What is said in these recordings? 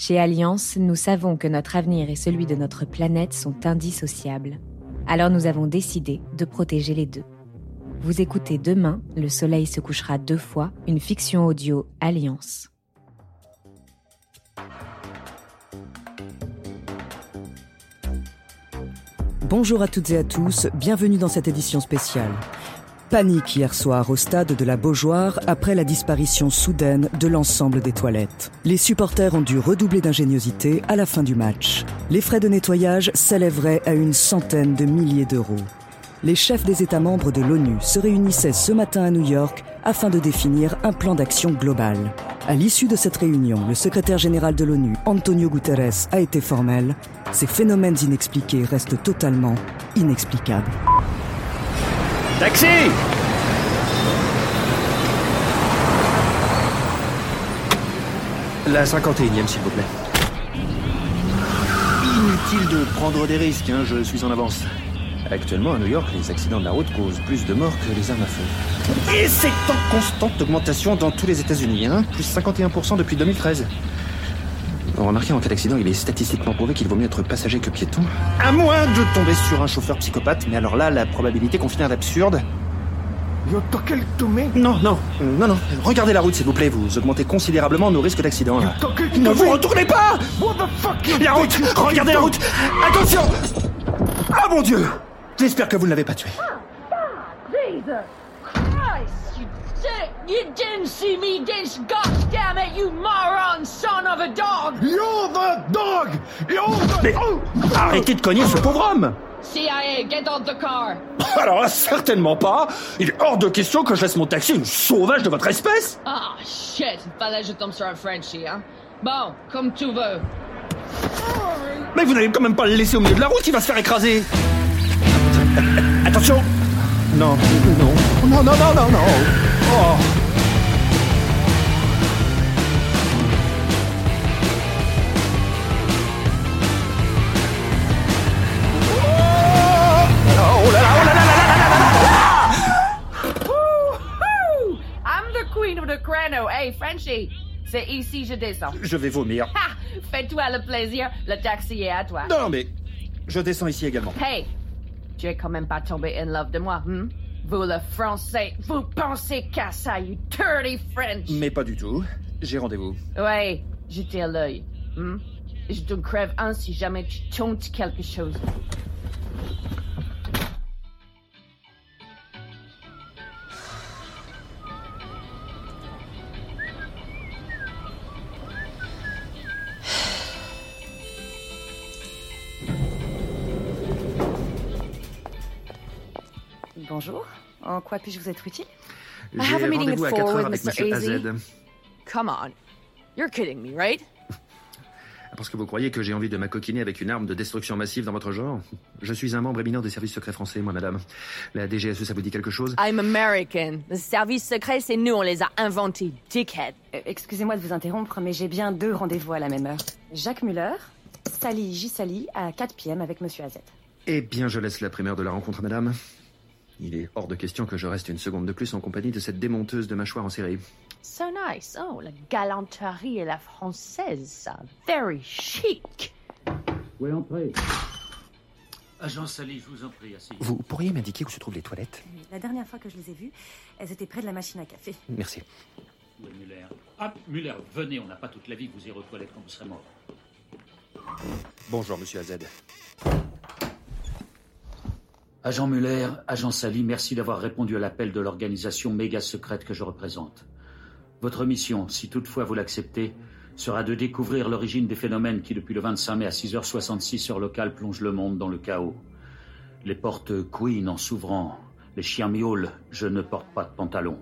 Chez Alliance, nous savons que notre avenir et celui de notre planète sont indissociables. Alors nous avons décidé de protéger les deux. Vous écoutez demain, Le Soleil se couchera deux fois, une fiction audio Alliance. Bonjour à toutes et à tous, bienvenue dans cette édition spéciale. Panique hier soir au stade de la Beaujoire après la disparition soudaine de l'ensemble des toilettes. Les supporters ont dû redoubler d'ingéniosité à la fin du match. Les frais de nettoyage s'élèveraient à une centaine de milliers d'euros. Les chefs des États membres de l'ONU se réunissaient ce matin à New York afin de définir un plan d'action global. À l'issue de cette réunion, le secrétaire général de l'ONU, Antonio Guterres, a été formel. Ces phénomènes inexpliqués restent totalement inexplicables. Taxi La 51e, s'il vous plaît. Inutile de prendre des risques, hein, je suis en avance. Actuellement, à New York, les accidents de la route causent plus de morts que les armes à feu. Et c'est en constante augmentation dans tous les États-Unis, hein, plus 51% depuis 2013. Remarquez, en cas d'accident, il est statistiquement prouvé qu'il vaut mieux être passager que piéton. À moins de tomber sur un chauffeur psychopathe, mais alors là, la probabilité qu'on finisse d'absurde. Non, non, non, non. Regardez la route, s'il vous plaît. Vous augmentez considérablement nos risques d'accident. là. Ne vous retournez pas La route Regardez la route Attention Ah mon Dieu J'espère que vous ne l'avez pas tué. Jesus You didn't see me this goddamn it, you moron son of a dog! You're the dog! You're the... Mais arrêtez de cogner ce pauvre homme CIA, get out the car! Alors là, certainement pas Il est hors de question que je laisse mon taxi une sauvage de votre espèce Ah, shit! Fallait que je tombe sur un Frenchie, hein? Bon, comme tu veux. Mais vous n'allez quand même pas le laisser au milieu de la route, il va se faire écraser Attention Non, non, non, non, non, non, non Oh là là, là là là là là là Woo! I'm the queen of the crano. Hey, Frenchie, c'est ici je descends. Je vais vomir. Ha! Fais-toi le plaisir, le taxi est à toi. Non, mais je descends ici également. Hey, tu es quand même pas tombé in love de moi, hmm? Vous, le français, vous pensez qu'à ça, you dirty French! Mais pas du tout. J'ai rendez-vous. Ouais, jetez à l'œil. hmm? Je te crève un si jamais tu tentes quelque chose. Bonjour. En quoi puis-je vous être utile? J'ai have a meeting rendez-vous at à 4 four heures with avec Mr. Monsieur AZ. Come on. You're kidding me, right? Parce que vous croyez que j'ai envie de m'acoquiner avec une arme de destruction massive dans votre genre? Je suis un membre éminent des services secrets français, moi, madame. La DGSE, ça vous dit quelque chose? I'm American. Le service secret, c'est nous, on les a inventés, dickhead. Euh, Excusez-moi de vous interrompre, mais j'ai bien deux rendez-vous à la même heure. Jacques Muller, Sally J. Sally, à 4 p.m. avec Monsieur AZ. Eh bien, je laisse la primeur de la rencontre, madame. Il est hors de question que je reste une seconde de plus en compagnie de cette démonteuse de mâchoire en série. So nice. Oh, la galanterie et la française, ça. Very chic. Oui, entrez. Agent Sally, je vous en prie, asseyez. Vous pourriez m'indiquer où se trouvent les toilettes? La dernière fois que je les ai vues, elles étaient près de la machine à café. Merci. Où est Muller Ah, Muller, venez, on n'a pas toute la vie, vous irez aux toilettes quand vous serez mort. Bonjour, monsieur AZ. Agent Muller, agent Sally, merci d'avoir répondu à l'appel de l'organisation méga secrète que je représente. Votre mission, si toutefois vous l'acceptez, sera de découvrir l'origine des phénomènes qui, depuis le 25 mai à 6h66 heure locale, plongent le monde dans le chaos. Les portes Queen en s'ouvrant, les chiens miaulent, je ne porte pas de pantalon.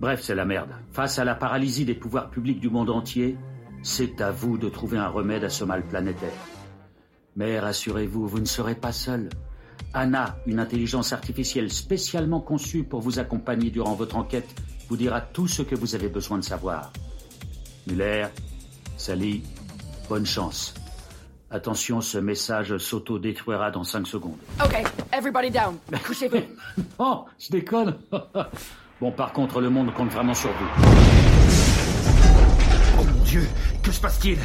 Bref, c'est la merde. Face à la paralysie des pouvoirs publics du monde entier, c'est à vous de trouver un remède à ce mal planétaire. Mais rassurez-vous, vous ne serez pas seul. Anna, une intelligence artificielle spécialement conçue pour vous accompagner durant votre enquête, vous dira tout ce que vous avez besoin de savoir. Muller, Sally, bonne chance. Attention, ce message s'auto-détruira dans 5 secondes. Okay, everybody down. Couchez-vous. Oh, je déconne Bon, par contre, le monde compte vraiment sur vous. Oh mon Dieu, que se passe-t-il?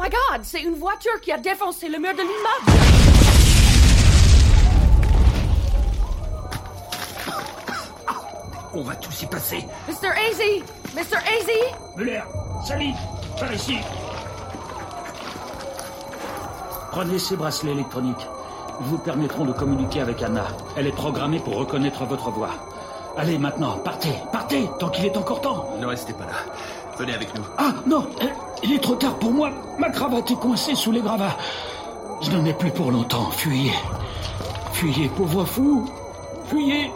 My god, c'est une voiture qui a défoncé le mur de l'immeuble. On va tous y passer. Mr. AZ! Mr. AZ! Muller, Sally, par ici. Prenez ces bracelets électroniques. Ils vous permettront de communiquer avec Anna. Elle est programmée pour reconnaître votre voix. Allez maintenant, partez, partez, tant qu'il est encore temps. Ne restez pas là. Venez avec nous. Ah non, euh, il est trop tard pour moi. Ma cravate est coincée sous les gravats. Je n'en ai plus pour longtemps. Fuyez. Fuyez, pauvre fou. Fuyez.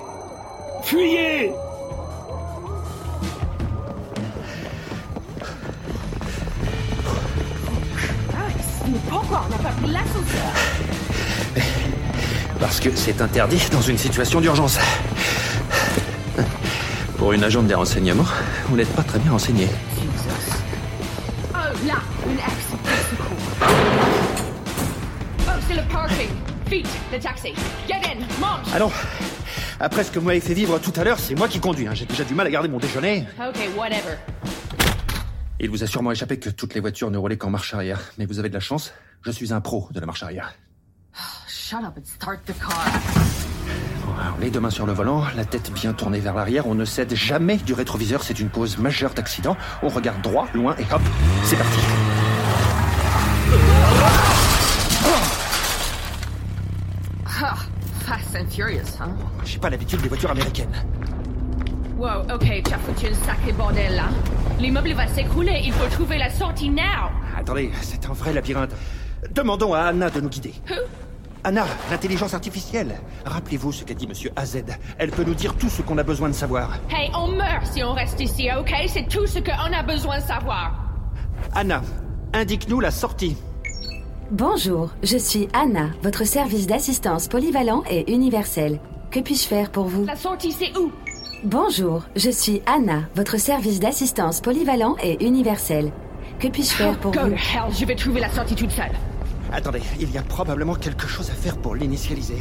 Fuyez. Mais pourquoi on n'a pas pris l'ascenseur? Parce que c'est interdit dans une situation d'urgence. Pour une agente des renseignements, vous n'êtes pas très bien renseigné. Oh, là, une axe de secours. Oh, c'est le parking. Vite, le taxi. Get in, monte. Allons Après ce que vous m'avez fait vivre tout à l'heure, c'est moi qui conduis. hein. J'ai déjà du mal à garder mon déjeuner. Ok, whatever. Il vous a sûrement échappé que toutes les voitures ne roulaient qu'en marche arrière. Mais vous avez de la chance, je suis un pro de la marche arrière. Shut up and start the car. Alors, Les deux mains sur le volant, la tête bien tournée vers l'arrière, on ne cède jamais du rétroviseur, c'est une cause majeure d'accident. On regarde droit, loin et hop, c'est parti. Ah, Fast and Furious, hein? J'ai pas l'habitude des voitures américaines. Wow, ok, tu as foutu un sacré bordel là. L'immeuble va s'écrouler, il faut trouver la sortie now. Attendez, c'est un vrai labyrinthe. Demandons à Anna de nous guider. Who? Anna, l'intelligence artificielle. Rappelez-vous ce qu'a dit Monsieur AZ. Elle peut nous dire tout ce qu'on a besoin de savoir. Hey, on meurt si on reste ici, ok? C'est tout ce qu'on a besoin de savoir. Anna, indique-nous la sortie. Bonjour, je suis Anna, votre service d'assistance polyvalent et universel. Que puis-je faire pour vous? La sortie, c'est où? Bonjour, je suis Anna, votre service d'assistance polyvalent et universel. Que puis-je faire pour vous to hell, je vais trouver la sortie toute seule. Attendez, il y a probablement quelque chose à faire pour l'initialiser.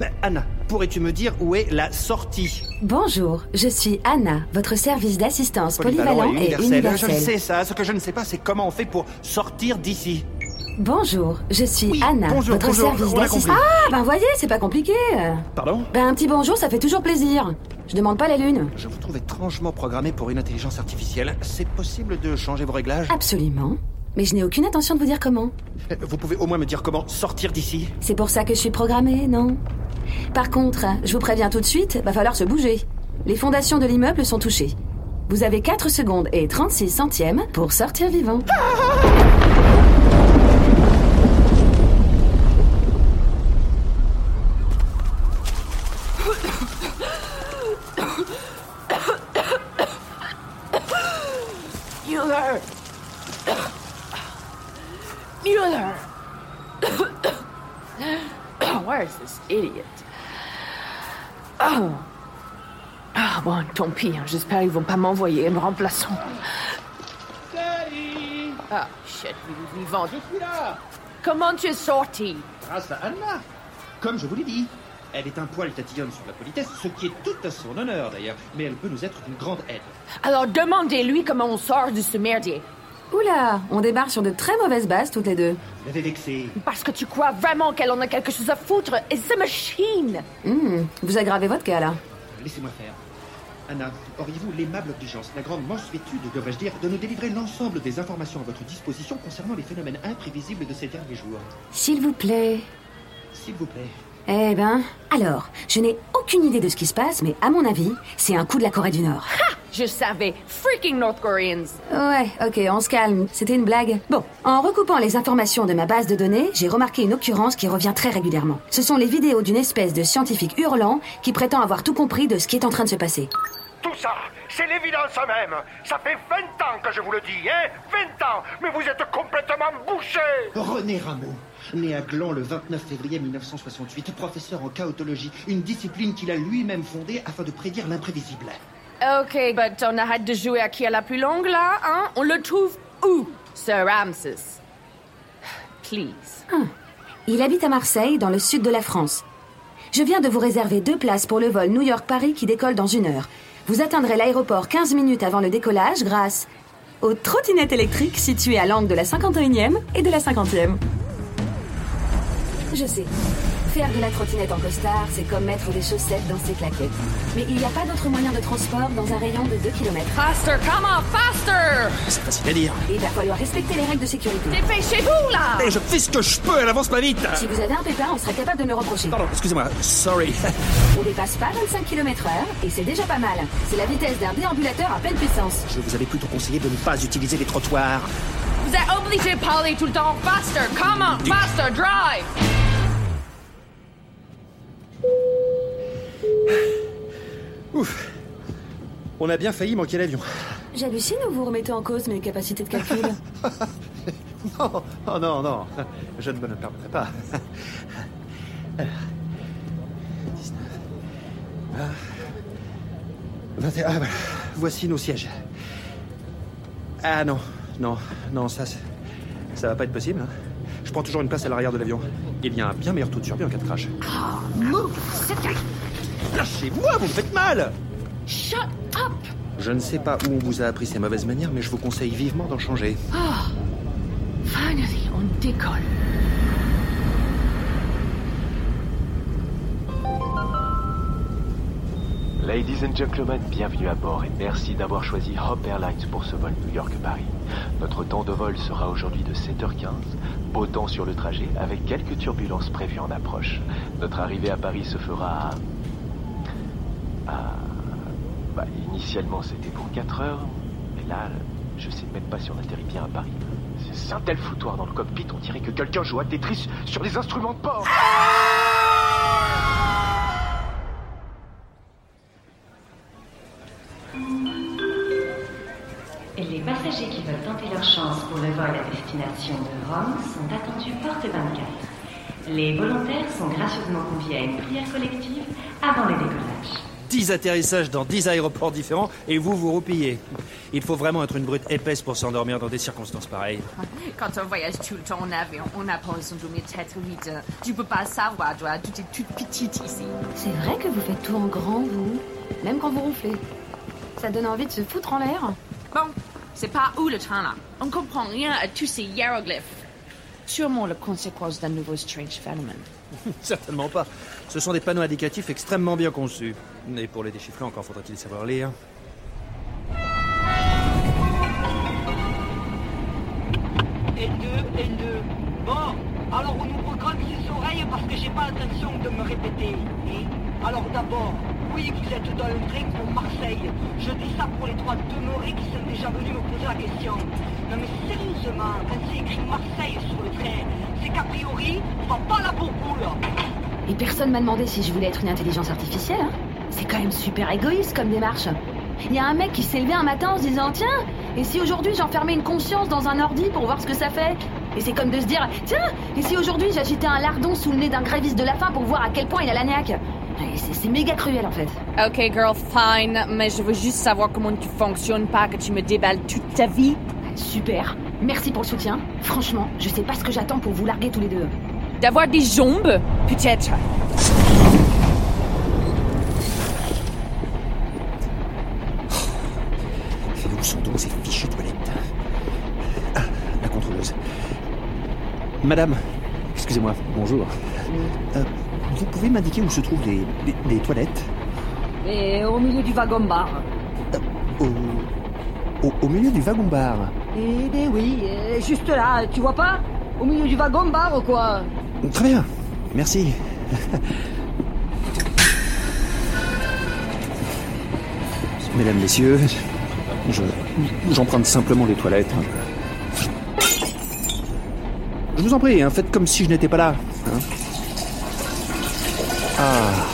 Mais Anna, pourrais-tu me dire où est la sortie? Bonjour, je suis Anna, votre service d'assistance polyvalent et Je universel. sais ça, ce que je ne sais pas, c'est comment on fait pour sortir d'ici. Bonjour, je suis Oui, Anna, bonjour, votre bonjour, service d'assistance. Ah, ben voyez, c'est pas compliqué. Pardon? Ben un petit bonjour, ça fait toujours plaisir. Je demande pas la lune. Je vous trouve étrangement programmé pour une intelligence artificielle. C'est possible de changer vos réglages? Absolument. Mais je n'ai aucune intention de vous dire comment. Vous pouvez au moins me dire comment sortir d'ici C'est pour ça que je suis programmée, non? Par contre, je vous préviens tout de suite, va falloir se bouger. Les fondations de l'immeuble sont touchées. Vous avez 4 secondes et 36 centièmes pour sortir vivant. Mueller! Mueller! Where is this idiot? Oh! Ah bon, tant pis, hein. j'espère qu'ils vont pas m'envoyer un remplaçant. Ah, shit, il est vivant. Je suis là Comment tu es sorti? Grâce à Anna Comme je vous l'ai dit. Elle est un poil tatillonne sur la politesse, ce qui est tout à son honneur d'ailleurs, mais elle peut nous être d'une grande aide. Alors demandez-lui comment on sort de ce merdier. Oula, on débarque sur de très mauvaises bases toutes les deux. Vous l'avez vexé. Parce que tu crois vraiment qu'elle en a quelque chose à foutre. It's a machine. Hmm, vous aggravez votre cas là. Laissez-moi faire. Anna, auriez-vous l'aimable obligeance, la grande mansuétude, devrais-je dire, de nous délivrer l'ensemble des informations à votre disposition concernant les phénomènes imprévisibles de ces derniers jours? S'il vous plaît. S'il vous plaît. Eh ben, alors, je n'ai aucune idée de ce qui se passe, mais à mon avis, c'est un coup de la Corée du Nord. Je savais. Freaking North Koreans. Ouais, ok, on se calme, c'était une blague. Bon, en recoupant les informations de ma base de données, j'ai remarqué une occurrence qui revient très régulièrement. Ce sont les vidéos d'une espèce de scientifique hurlant qui prétend avoir tout compris de ce qui est en train de se passer. Tout ça, c'est l'évidence même. Ça fait 20 ans que je vous le dis, hein? 20 ans Mais vous êtes complètement bouché René Rameau, né à Gland le 29 février 1968, professeur en chaotologie, une discipline qu'il a lui-même fondée afin de prédire l'imprévisible. Ok, but on arrête de jouer à qui a la plus longue là, hein? On le trouve où, Sir Ramses? Please. Il habite à Marseille, dans le sud de la France. Je viens de vous réserver deux places pour le vol New York-Paris qui décolle dans une heure. Vous atteindrez l'aéroport 15 minutes avant le décollage grâce... aux trottinettes électriques situées à l'angle de la 51e et de la 50e. Je sais. Faire de la trottinette en costard, c'est comme mettre des chaussettes dans ses claquettes. Mais il n'y a pas d'autre moyen de transport dans un rayon de 2 km. Faster, come on, faster C'est facile à dire. Et il va falloir respecter les règles de sécurité. Dépêchez-vous, là Et je fais ce que je peux, elle avance pas vite Si vous avez un pépin, on serait capable de me le reprocher. Pardon, excusez-moi, sorry. On dépasse pas 25 km h et c'est déjà pas mal. C'est la vitesse d'un déambulateur à pleine puissance. Je vous avais plutôt conseillé de ne pas utiliser les trottoirs. Vous êtes obligé de parler tout le temps. Faster, come on, faster, drive Ouf. On a bien failli manquer l'avion. J'hallucine ou vous remettez en cause mes capacités de calcul Non, oh non, non. Je ne me le permettrai pas. 19. Ah. 21. Ah, voilà. Voici nos sièges. Ah non, non, non, ça, ça va pas être possible. hein. Je prends toujours une place à l'arrière de l'avion. Il y a un bien meilleur taux de survie en cas de crash. Lâchez-moi, vous me faites mal Shut up Je ne sais pas où on vous a appris ces mauvaises manières, mais je vous conseille vivement d'en changer. Finally, on décolle. Ladies and gentlemen, bienvenue à bord et merci d'avoir choisi Hop Airlines pour ce vol New York-Paris. Notre temps de vol sera aujourd'hui de 7h15, beau temps sur le trajet avec quelques turbulences prévues en approche. Notre arrivée à Paris se fera à... bah, initialement c'était pour 4 heures, mais là, je sais même pas si on atterrit bien à Paris. C'est un tel foutoir dans le cockpit, on dirait que quelqu'un joue à Tetris sur les instruments de bord. Leur chance pour le vol à destination de Rome sont attendus porte 24. Les volontaires sont gracieusement conviés à une prière collective avant le décollage. 10 atterrissages dans 10 aéroports différents et vous vous roupillez. Il faut vraiment être une brute épaisse pour s'endormir dans des circonstances pareilles. Quand on voyage tout le temps en avion, on n'a pas besoin de mettre tête vite. Tu peux pas savoir, toi, tout est toute petite ici. C'est vrai que vous faites tout en grand, vous Même quand vous ronflez. Ça donne envie de se foutre en l'air Bon, c'est pas où le train là. On comprend rien à tous ces hiéroglyphes. Sûrement la conséquence d'un nouveau strange phénomène. Certainement pas. Ce sont des panneaux indicatifs extrêmement bien conçus. Et pour les déchiffrer, encore faudra-t-il savoir lire. N2, N2. Bon, alors on ouvre grand ses oreilles parce que j'ai pas l'intention de me répéter. Et alors d'abord, oui, vous êtes dans le train pour Marseille. Je dis ça pour les trois demeurés qui sont déjà venus me poser la question. Non mais sérieusement, quand c'est écrit Marseille sur le train, c'est qu'a priori, on va pas la bourboule. Et personne m'a demandé si je voulais être une intelligence artificielle. hein. C'est quand même super égoïste comme démarche. Il y a un mec qui s'est levé un matin en se disant Tiens, et si aujourd'hui j'enfermais une conscience dans un ordi pour voir ce que ça fait? Et c'est comme de se dire Tiens, et si aujourd'hui j'agitais un lardon sous le nez d'un gréviste de la faim pour voir à quel point il a la niaque? C'est méga cruel en fait. Ok, girl, fine, mais je veux juste savoir comment tu fonctionnes, pas que tu me déballes toute ta vie. Super. Merci pour le soutien. Franchement, je sais pas ce que j'attends pour vous larguer tous les deux. D'avoir des jambes, peut-être. Où sont donc ces fichues toilettes Ah, la contrôleuse. Madame, excusez-moi, bonjour. Euh, vous pouvez m'indiquer où se trouvent les, les- les toilettes Et au milieu du wagon-bar. au, au, au milieu du wagon-bar. Eh ben oui, euh, juste là, tu vois pas? Au milieu du wagon-bar, quoi? Très bien, merci. Mesdames, Messieurs, je, j'emprunte simplement les toilettes. Je vous en prie, hein, faites comme si je n'étais pas là. hein. Ah,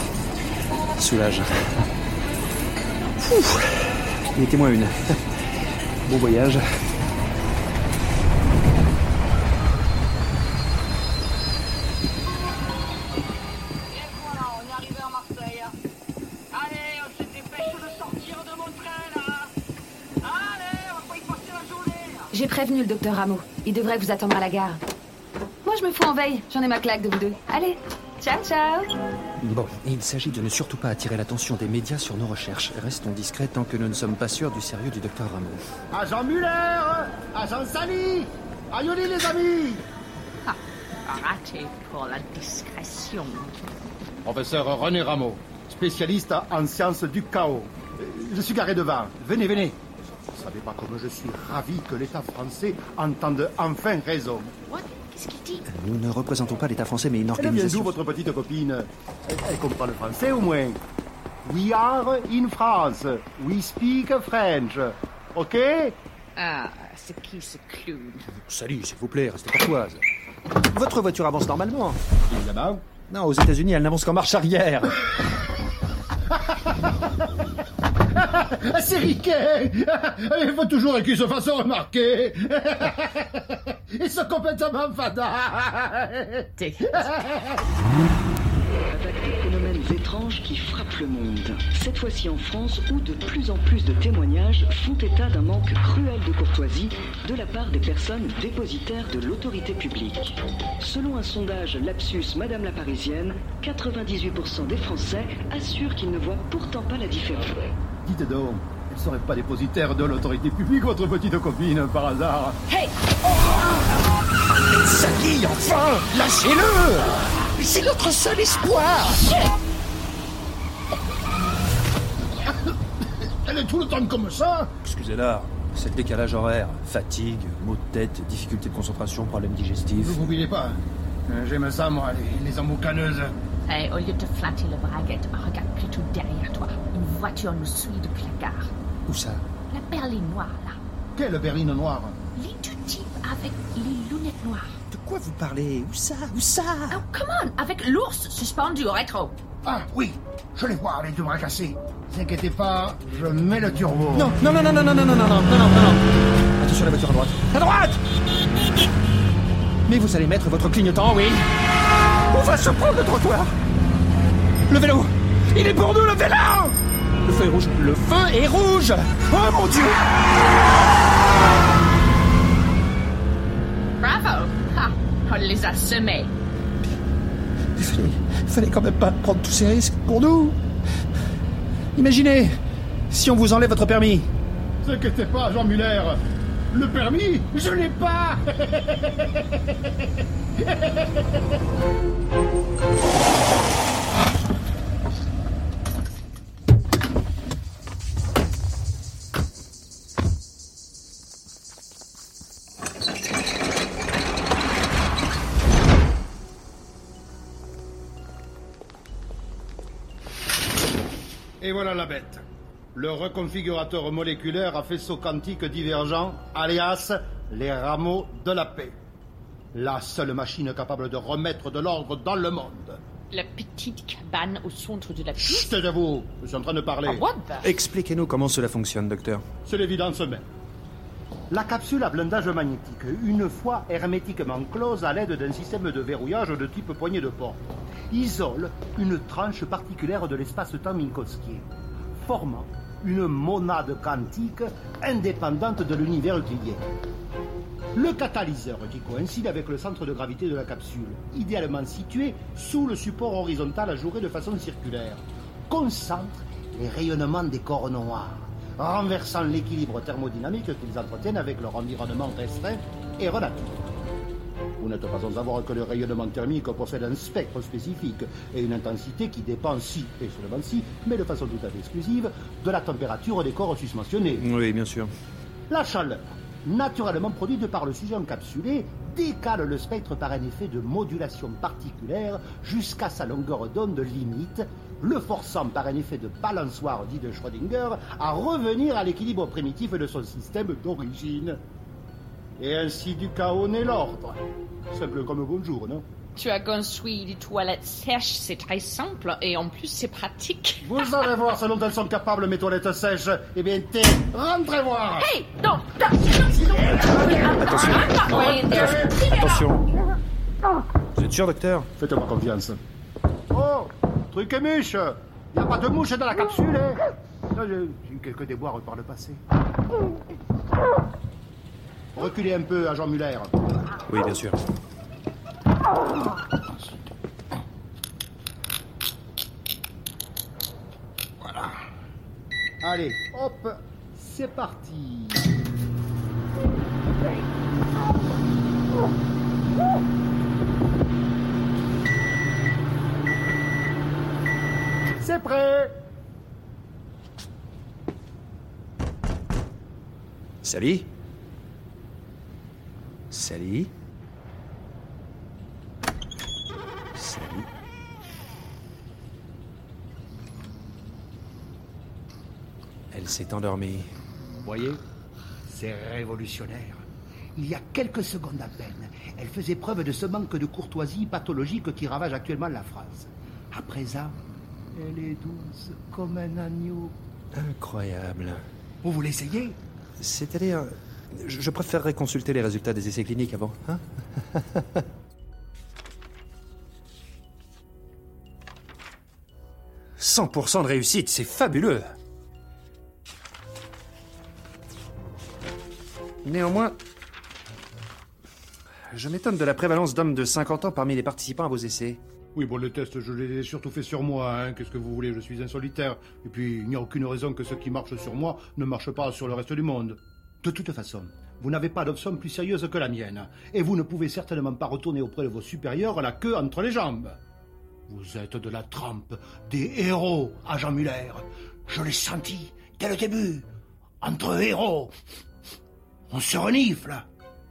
soulage. Ouf, mettez-moi une. Bon voyage. J'ai prévenu le docteur Rameau. Il devrait vous attendre à la gare. Moi, je me fous en veille. J'en ai ma claque de vous deux. Allez, Ciao, ciao Bon, il s'agit de ne surtout pas attirer l'attention des médias sur nos recherches. Restons discrets tant que nous ne sommes pas sûrs du sérieux du docteur Rameau. Agent Muller Agent Sally Aïoli les amis Raté pour la discrétion. Professeur René Rameau, spécialiste en sciences du chaos. Je suis garé devant. Venez, venez. Vous ne savez pas comme je suis ravi que l'État français entende enfin raison. What Qu'est-ce qu'il dit Nous ne représentons pas l'État français, mais une Elle vient d'où organisation. votre petite copine elle, elle comprend le français au moins. We are in France. We speak French. OK Ah, c'est qui ce clown Salut, s'il vous plaît, restez courtoise. Votre voiture avance normalement. Évidemment. Non, aux États-Unis, elle n'avance qu'en marche arrière. C'est riquet Il faut toujours qu'ils se fassent remarquer Ils sont complètement fada Avec des phénomènes étranges qui frappent le monde. Cette fois-ci en France, où de plus en plus de témoignages font état d'un manque cruel de courtoisie de la part des personnes dépositaires de l'autorité publique. Selon un sondage Lapsus Madame la Parisienne, 98% des Français assurent qu'ils ne voient pourtant pas la différence. Dites donc, elle serait pas dépositaire de l'autorité publique, votre petite copine, par hasard Hey Sally, enfin Lâchez-le C'est notre seul espoir Elle est tout le temps comme ça Excusez-la, c'est le décalage horaire. Fatigue, maux de tête, difficulté de concentration, problème digestif. Vous n'oubliez pas, euh, j'aime ça, moi, les, les emboucaneuses. Hey, au lieu de flatter le braguette, regarde plutôt derrière toi. Une voiture nous suit depuis la gare. Où ça La berline noire, là. Quelle berline noire Les deux types avec les lunettes noires. De quoi vous parlez Où ça Où ça Oh, come on Avec l'ours suspendu au rétro. Ah, oui, je les vois, les deux bras cassés. Ne vous inquiétez pas, je mets le turbo. Non, non, non, non, non, non, non, non, non, non, non, non, non. Attention à la voiture à droite. À droite Mais vous allez mettre votre clignotant, oui On va se prendre le trottoir Le vélo Il est pour nous, le vélo Le feu est rouge. Le feu est rouge Oh mon dieu Bravo On les a semés. Il fallait, il fallait quand même pas prendre tous ces risques pour nous Imaginez si on vous enlève votre permis. Ne vous inquiétez pas, Jean Muller. Le permis, je l'ai pas bête. Le reconfigurateur moléculaire à faisceau quantique divergent, alias les rameaux de la paix. La seule machine capable de remettre de l'ordre dans le monde. La petite cabane au centre de la Chut, taisez-vous, je suis en train de parler. Ah, what the- Expliquez-nous comment cela fonctionne, docteur. C'est l'évidence même. La capsule à blindage magnétique, une fois hermétiquement close à l'aide d'un système de verrouillage de type poignée de porte, isole une tranche particulière de l'espace-temps minkowskien, formant une monade quantique indépendante de l'univers euclidien. Le catalyseur, qui coïncide avec le centre de gravité de la capsule, idéalement situé sous le support horizontal ajouré de façon circulaire, concentre les rayonnements des corps noirs, renversant l'équilibre thermodynamique qu'ils entretiennent avec leur environnement restreint et relatif. Vous n'êtes pas sans savoir que le rayonnement thermique possède un spectre spécifique et une intensité qui dépend si, et seulement si, mais de façon tout à fait exclusive, de la température des corps susmentionnés. Oui, bien sûr. La chaleur, naturellement produite par le sujet encapsulé, décale le spectre par un effet de modulation particulière jusqu'à sa longueur d'onde limite, le forçant par un effet de balançoire dit de Schrödinger à revenir à l'équilibre primitif de son système d'origine. Et ainsi du chaos naît l'ordre. Simple comme bonjour, non Tu as construit des toilettes sèches, c'est très simple et en plus c'est pratique. Vous allez voir ce dont elles sont capables, mes toilettes sèches. Eh bien, t'es, rentrez voir Hey, non, Attention. Attention. Vous êtes sûr, docteur Faites-moi confiance. Oh, truc et mouche Y a pas de mouche dans la capsule, hein j'ai eu quelques déboires par le passé. Reculez un peu, agent Muller. Oui, bien sûr. Voilà. Allez, hop, c'est parti. C'est prêt Salut Sally Sally Elle s'est endormie. Voyez C'est révolutionnaire. Il y a quelques secondes à peine, elle faisait preuve de ce manque de courtoisie pathologique qui ravage actuellement la France. À présent, elle est douce comme un agneau. Incroyable. Vous voulez essayer? C'est-à-dire, je préférerais consulter les résultats des essais cliniques avant. Hein 100% de réussite, c'est fabuleux. Néanmoins, je m'étonne de la prévalence d'hommes de 50 ans parmi les participants à vos essais. Oui, bon, les tests, je les ai surtout fait sur moi. Hein. Qu'est-ce que vous voulez? Je suis un solitaire. Et puis, il n'y a aucune raison que ce qui marche sur moi ne marche pas sur le reste du monde. De toute façon, vous n'avez pas d'option plus sérieuse que la mienne. Et vous ne pouvez certainement pas retourner auprès de vos supérieurs la queue entre les jambes. Vous êtes de la trempe des héros, agent Muller. Je l'ai senti dès le début. Entre héros, on se renifle.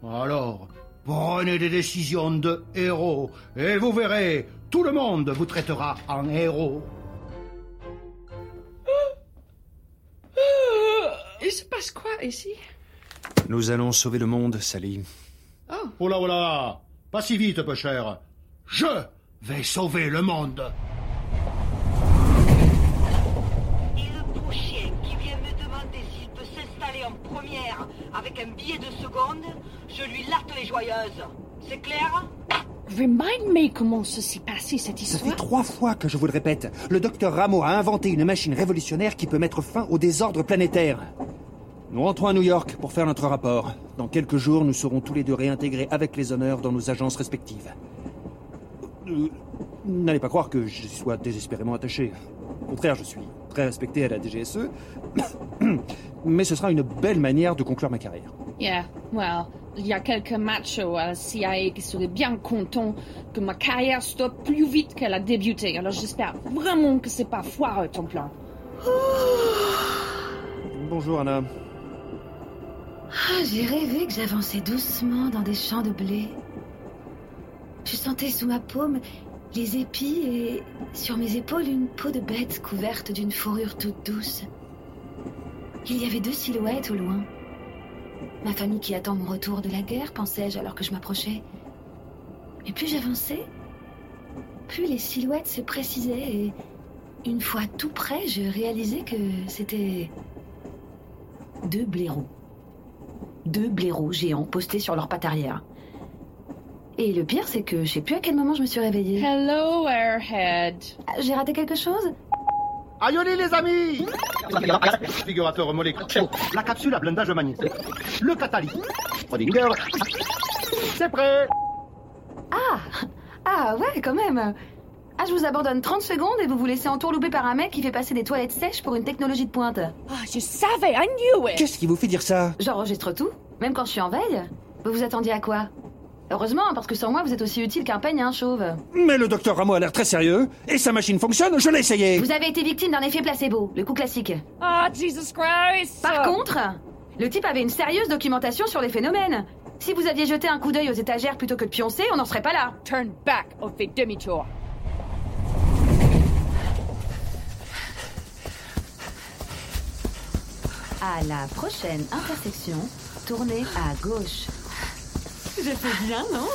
Alors, prenez des décisions de héros et vous verrez, tout le monde vous traitera en héros. Il se passe quoi ici? Nous allons sauver le monde, Sally. Oh là oh là Pas si vite, peu cher. Je vais sauver le monde. Et le prochain qui vient me demander s'il peut s'installer en première avec un billet de seconde, je lui latte les joyeuses. C'est clair? Remind me comment s'est passé cette Ça fait histoire. trois fois que je vous le répète. Le docteur Rameau a inventé une machine révolutionnaire qui peut mettre fin au désordre planétaire. Nous rentrons à New York pour faire notre rapport. Dans quelques jours, nous serons tous les deux réintégrés avec les honneurs dans nos agences respectives. Euh, N'allez pas croire que je sois désespérément attaché. Au contraire, je suis très respecté à la DGSE. Mais ce sera une belle manière de conclure ma carrière. Yeah, well, il y a quelques machos à la CIA qui seraient bien contents que ma carrière stoppe plus vite qu'elle a débuté. Alors j'espère vraiment que c'est pas foireux ton plan. Bonjour, Anna. Ah, j'ai rêvé que j'avançais doucement dans des champs de blé. Je sentais sous ma paume les épis et sur mes épaules une peau de bête couverte d'une fourrure toute douce. Il y avait deux silhouettes au loin. Ma famille qui attend mon retour de la guerre, pensais-je alors que je m'approchais. Mais plus j'avançais, plus les silhouettes se précisaient et une fois tout près, je réalisais que c'était deux blaireaux. Deux blaireaux géants postés sur leurs pattes arrière. Et le pire, c'est que je sais plus à quel moment je me suis réveillée. Hello, Airhead. J'ai raté quelque chose? Aïoli les amis Figurateur moléculaire. La capsule à blindage magnétique. Le catalyse. C'est prêt Ah Ah ouais, quand même Ah, je vous abandonne 30 secondes et vous vous laissez entourlouper par un mec qui fait passer des toilettes sèches pour une technologie de pointe. Ah, je savais, I knew it. Qu'est-ce qui vous fait dire ça J'enregistre tout, même quand je suis en veille. Vous vous attendiez à quoi Heureusement, parce que sans moi, vous êtes aussi utile qu'un peigne à un chauve. Mais le docteur Rameau a l'air très sérieux, et sa machine fonctionne, je l'ai essayé Vous avez été victime d'un effet placebo, le coup classique. Ah, Jesus Christ. Par contre, le type avait une sérieuse documentation sur les phénomènes. Si vous aviez jeté un coup d'œil aux étagères plutôt que de pioncer, on n'en serait pas là. Turn back or fait demi-tour. À la prochaine intersection, tournez à gauche. Je fais bien, non?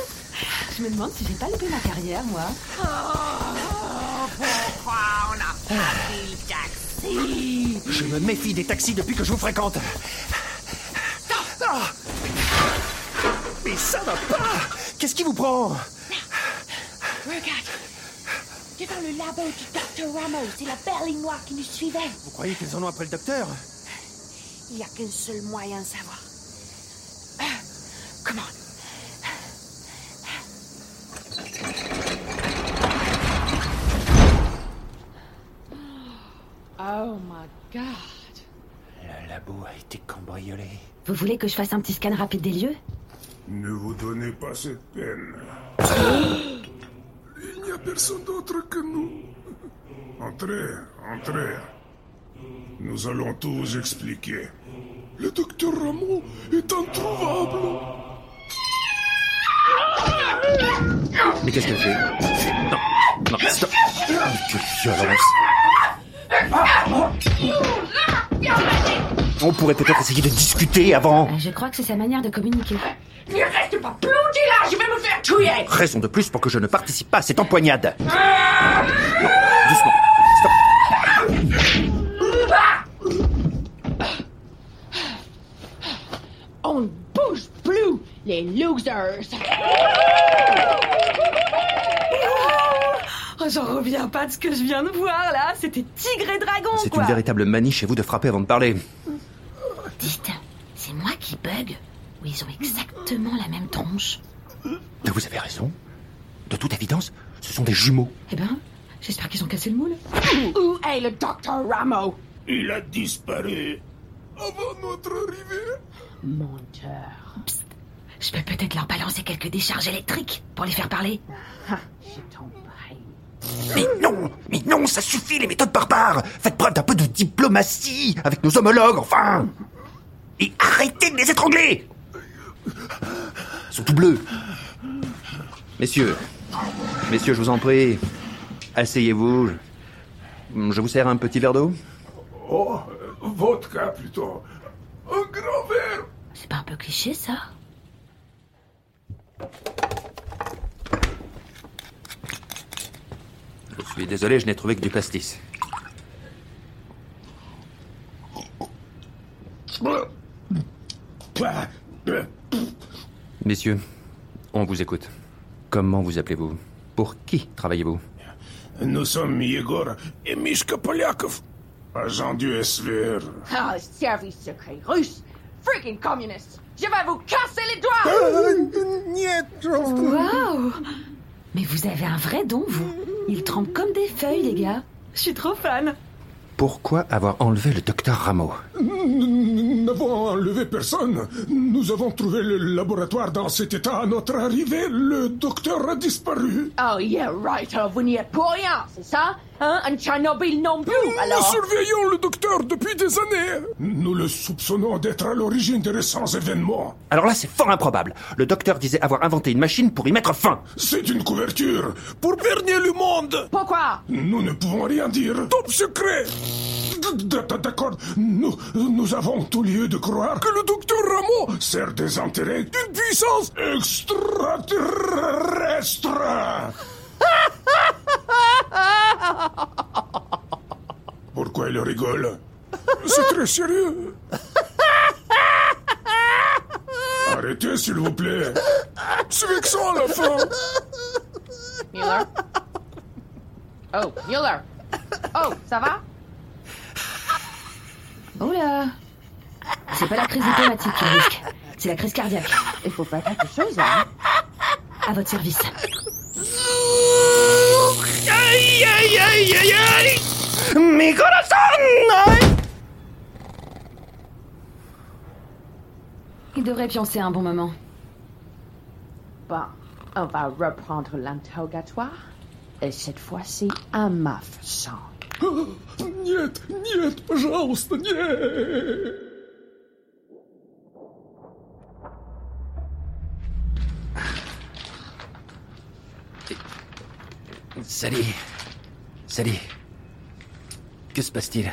Je me demande si j'ai pas loupé ma carrière, moi. Je me méfie des taxis depuis que je vous fréquente. Ah Mais ça va pas Qu'est-ce qui vous prend? Regarde Devant le labo du Dr. Ramos, c'est la berline noire qui nous suivait. Vous croyez qu'ils en ont après le docteur? Il n'y a qu'un seul moyen de savoir. Come on. Oh my god. Vous voulez que je fasse un petit scan rapide des lieux? Ne vous donnez pas cette peine. Il n'y a personne d'autre que nous. Entrez, entrez. Nous allons tout vous expliquer. Le docteur Ramon est introuvable. Mais qu'est-ce qu'elle fait Non, non, stop Quelle violence On pourrait peut-être essayer de discuter avant. Euh, Je crois que c'est sa manière de communiquer. Ne reste pas planté là, je vais me faire tuer Raison de plus pour que je ne participe pas à cette empoignade. Ah Doucement. On ne bouge plus, les losers Oh, j'en reviens pas de ce que je viens de voir là. C'était tigre et dragon, C'est une véritable manie chez vous de frapper avant de parler. Dites, c'est moi qui bug Ou ils ont exactement la même tronche? Vous avez raison. De toute évidence, ce sont des jumeaux. Eh ben, j'espère qu'ils ont cassé le moule. Où est le docteur Rameau? Il a disparu avant notre arrivée. Menteur. Je peux peut-être leur balancer quelques décharges électriques pour les faire parler. Ah, je t'en prie. Mais non Mais non, ça suffit les méthodes barbares Faites preuve d'un peu de diplomatie avec nos homologues, enfin Et arrêtez de les étrangler Ils sont tout bleus. Messieurs, messieurs, je vous en prie, asseyez-vous. Je vous sers un petit verre d'eau Oh, vodka plutôt. Un grand verre. C'est pas un peu cliché ça Je suis désolé, je n'ai trouvé que du pastis. Messieurs, on vous écoute. Comment vous appelez-vous? Pour qui travaillez-vous? Nous sommes Yegor et Mishka Polyakov, agents du SVR. Ah, service secret russe Freaking communiste Je vais vous casser les doigts Waouh Mais vous avez un vrai don, vous. Ils trempent comme des feuilles, les gars. Je suis trop fan. Pourquoi avoir enlevé le docteur Rameau Nous n'avons enlevé personne. Nous avons trouvé le laboratoire dans cet état à notre arrivée. Le docteur a disparu. Oh yeah, right, alors vous n'y êtes pour rien, c'est ça? Hein Un Tchernobyl non plus, Nous alors surveillons le docteur depuis des années. Nous le soupçonnons d'être à l'origine des récents événements. Alors là, c'est fort improbable. Le docteur disait avoir inventé une machine pour y mettre fin. C'est une couverture pour berner le monde. Pourquoi? Nous ne pouvons rien dire. Top secret. D'accord, nous, nous avons tout lieu de croire que le docteur Rameau sert des intérêts d'une puissance extraterrestre. Pourquoi il rigole? C'est très sérieux. Arrêtez, s'il vous plaît. C'est vexant à la fin. Mueller Oh, Mueller Oh, ça va? Oh là C'est pas la crise diplomatique qui risque, c'est la crise cardiaque. Il faut faire quelque chose, hein À votre service. Aïe, aïe, aïe, aïe, aïe Mi corazón Il devrait pioncer un bon moment. Bon, on va reprendre l'interrogatoire. Et cette fois-ci, à ma façon. Нет, нет, пожалуйста, нет. Sally. Sally. Que se passe-t-il?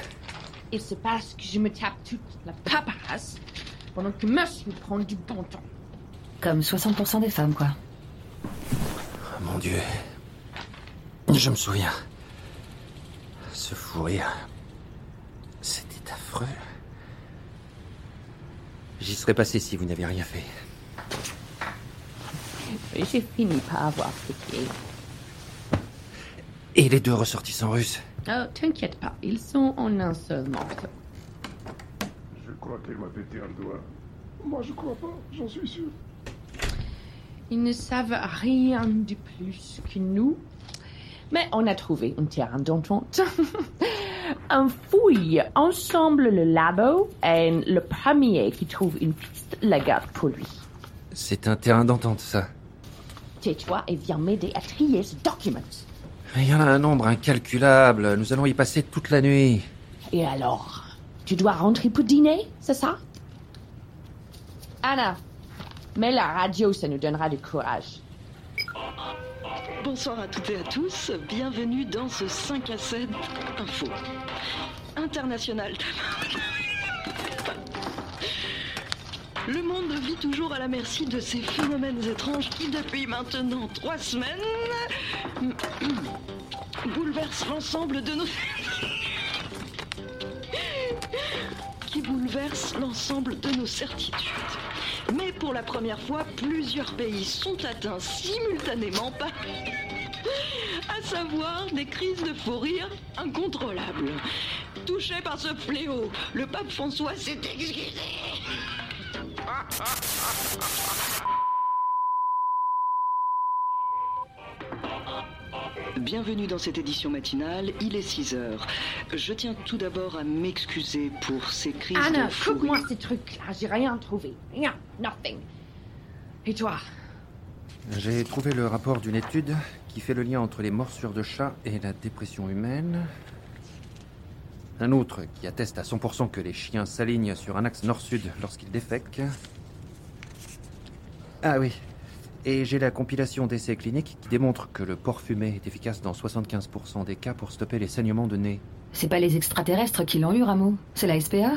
Il se passe que je me tape toute la paperasse pendant que monsieur prend du bon temps. Comme 60% des femmes, quoi. Oh, Mon Dieu. Je me souviens. Ce fou rire. C'était affreux. J'y serais passé si vous n'aviez rien fait. J'ai fini par avoir pitié. Et les deux ressortissants russes Oh, t'inquiète pas, ils sont en un seul morceau. Je crois qu'elle m'a pété un doigt. Moi, je crois pas, j'en suis sûr. Ils ne savent rien de plus que nous. Mais on a trouvé un terrain d'entente. On fouille ensemble le labo et le premier qui trouve une piste la garde pour lui. C'est un terrain d'entente, ça. Tais-toi et viens m'aider à trier ce document. Il y en a un nombre incalculable. Nous allons y passer toute la nuit. Et alors Tu dois rentrer pour dîner, c'est ça? Anna, mets la radio, ça nous donnera du courage. Bonsoir à toutes et à tous, bienvenue dans ce 5 à 7 Info. International. Le monde vit toujours à la merci de ces phénomènes étranges qui, depuis maintenant trois semaines, bouleversent l'ensemble de nos... qui bouleversent l'ensemble de nos certitudes. Mais pour la première fois, plusieurs pays sont atteints simultanément par... à savoir des crises de fou rire incontrôlables. Touché par ce fléau, le pape François s'est excusé. Bienvenue dans cette édition matinale, il est 6 heures. Je tiens tout d'abord à m'excuser pour ces crises Anna, de fou coupe-moi ces trucs-là, j'ai rien trouvé. Rien, nothing. Et toi? J'ai trouvé le rapport d'une étude qui fait le lien entre les morsures de chat et la dépression humaine. Un autre qui atteste à 100% que les chiens s'alignent sur un axe nord-sud lorsqu'ils défèquent. Ah oui. Et j'ai la compilation d'essais cliniques qui démontre que le porc fumé est efficace dans 75% des cas pour stopper les saignements de nez. C'est pas les extraterrestres qui l'ont eu, Rameau. C'est la SPA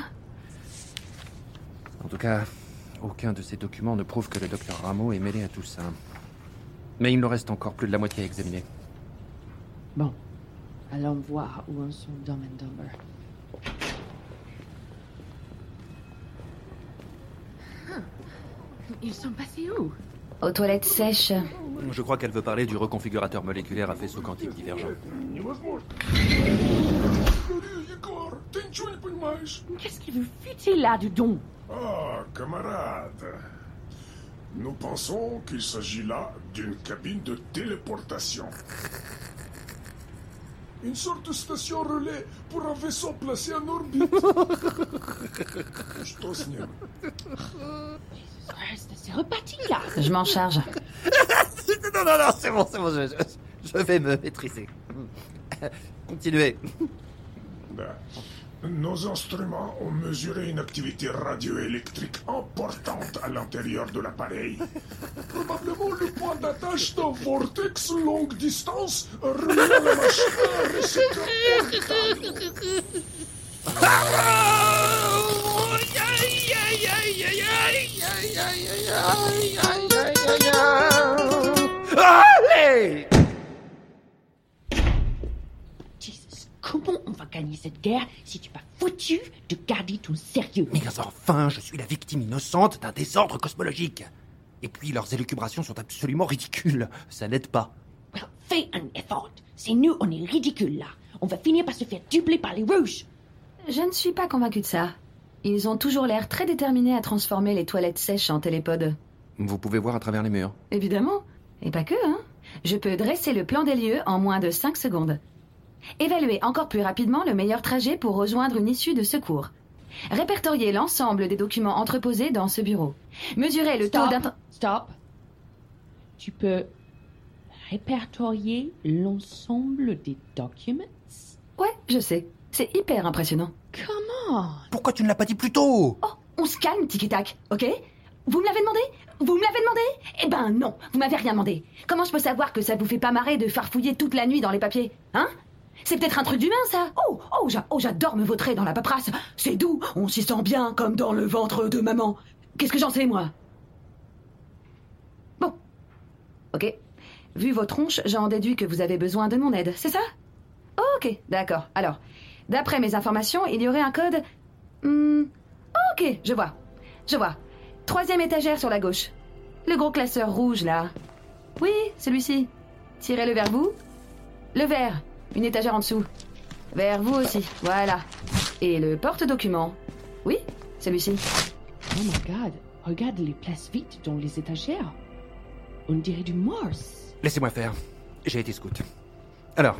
En tout cas, aucun de ces documents ne prouve que le docteur Rameau est mêlé à tout ça. Mais il nous reste encore plus de la moitié à examiner. Bon, allons voir où en sont Dumb and Dumber. Ils sont passés où? Aux toilettes sèches. Je crois qu'elle veut parler du reconfigurateur moléculaire à faisceau quantique divergent. Qu'est-ce qu'il vous foutez là dedans Ah, camarade. Nous pensons qu'il s'agit là d'une cabine de téléportation une sorte de station relais pour un vaisseau placé en orbite. Je signale. C'est reparti là. Je m'en charge. non, non, non, c'est bon, c'est bon, je, vais me maîtriser. Continuez. Bah. Nos instruments ont mesuré une activité radioélectrique importante à l'intérieur de l'appareil. Probablement le point d'attache d'un vortex longue distance reliant la machine à si tu pas foutu de garder ton sérieux Mais enfin, je suis la victime innocente d'un désordre cosmologique. Et puis leurs élucubrations sont absolument ridicules. Ça n'aide pas. Well, fais un effort. C'est nous, on est ridicule là. On va finir par se faire doubler par les rouges. Je ne suis pas convaincue de ça. Ils ont toujours l'air très déterminés à transformer les toilettes sèches en télépodes. Vous pouvez voir à travers les murs. Évidemment. Et pas que, hein. Je peux dresser le plan des lieux en moins de 5 secondes. Évaluer encore plus rapidement le meilleur trajet pour rejoindre une issue de secours. Répertorier l'ensemble des documents entreposés dans ce bureau. Mesurer le taux Stop. d'inten... Stop. Tu peux répertorier l'ensemble des documents? Ouais, je sais. C'est hyper impressionnant. Comment Pourquoi tu ne l'as pas dit plus tôt? Oh, on se calme, Tiki-Tac, ok? Vous me l'avez demandé? Vous me l'avez demandé? Eh ben non, vous m'avez rien demandé. Comment je peux savoir que ça vous fait pas marrer de farfouiller toute la nuit dans les papiers Hein? C'est peut-être un truc d'humain, ça Oh, oh, oh, j'adore me vautrer dans la paperasse. C'est doux, on s'y sent bien, comme dans le ventre de maman. Qu'est-ce que j'en sais, moi? Bon. Ok. Vu vos tronches, j'en déduis que vous avez besoin de mon aide, c'est ça? Ok, d'accord. Alors, d'après mes informations, il y aurait un code... Hmm, Ok, je vois. Je vois. Troisième étagère sur la gauche. Le gros classeur rouge, là. Oui, celui-ci. Tirez-le vers vous. Le vert. Une étagère en dessous. Vers vous aussi. Voilà. Et le porte-document. Oui, celui-ci. Oh my god, regarde les places vides dans les étagères. On dirait du Mars. Laissez-moi faire. J'ai été scout. Alors,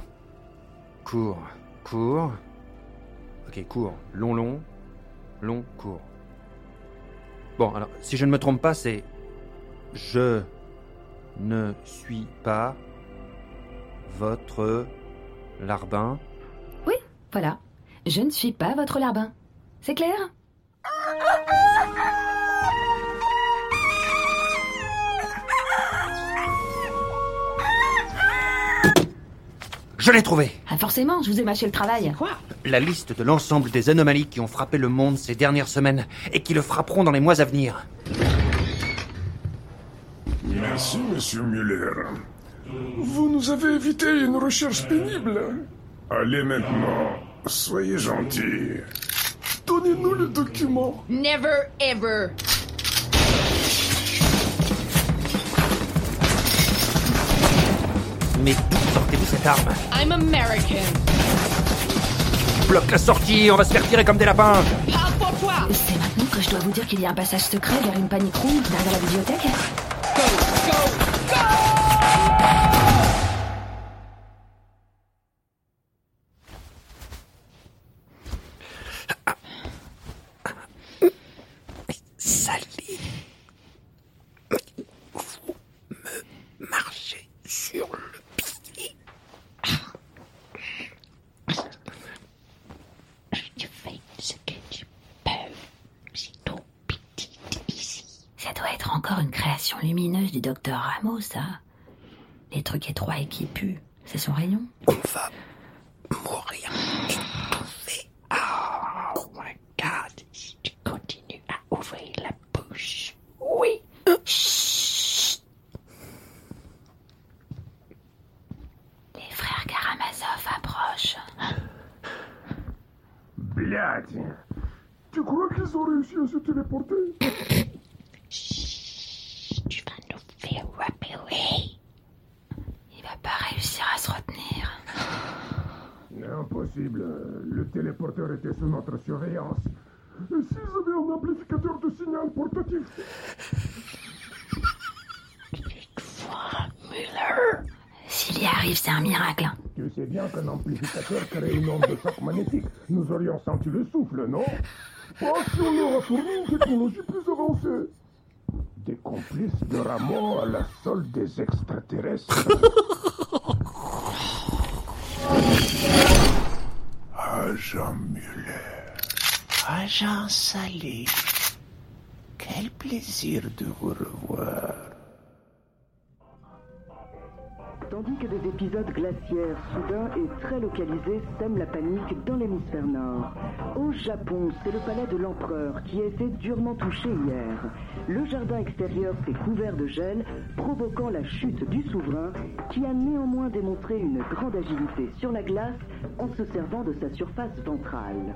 cours, cours, Ok, court. Long, long. Long, court. Bon, alors, si je ne me trompe pas, c'est... Je ne suis pas votre larbin. Oui, voilà. Je ne suis pas votre larbin. C'est clair? Je l'ai trouvé Ah forcément, je vous ai mâché le travail. Quoi? La liste de l'ensemble des anomalies qui ont frappé le monde ces dernières semaines et qui le frapperont dans les mois à venir. Merci, monsieur Muller. Vous nous avez évité une recherche pénible. Allez maintenant, soyez gentils. Donnez-nous le document. Never ever. Mais d'où sortez-vous cette arme I'm American. Bloque la sortie, on va se faire tirer comme des lapins Parle pour toi. C'est maintenant que je dois vous dire qu'il y a un passage secret vers une panic room derrière la bibliothèque Go, go, go. Sally. Vous me marchez sur le pied. Tu fais ce que tu peux. C'est trop petit ici. Ça doit être encore une création lumineuse du docteur Rameau, ça. Les trucs étroits et qui puent, c'est son rayon. On va S'il y arrive, c'est un miracle. Tu sais bien qu'un amplificateur crée une onde de choc magnétique. Nous aurions senti le souffle, non? Pas si on leur a fourni une technologie plus avancée. Des complices de Rameau à la solde des extraterrestres. Agent Muller. Agent Salé, quel plaisir de vous revoir. Tandis que des épisodes glaciaires soudains et très localisés sèment la panique dans l'hémisphère nord. Au Japon, c'est le palais de l'empereur qui a été durement touché hier. Le jardin extérieur s'est couvert de gel, provoquant la chute du souverain, qui a néanmoins démontré une grande agilité sur la glace en se servant de sa surface ventrale.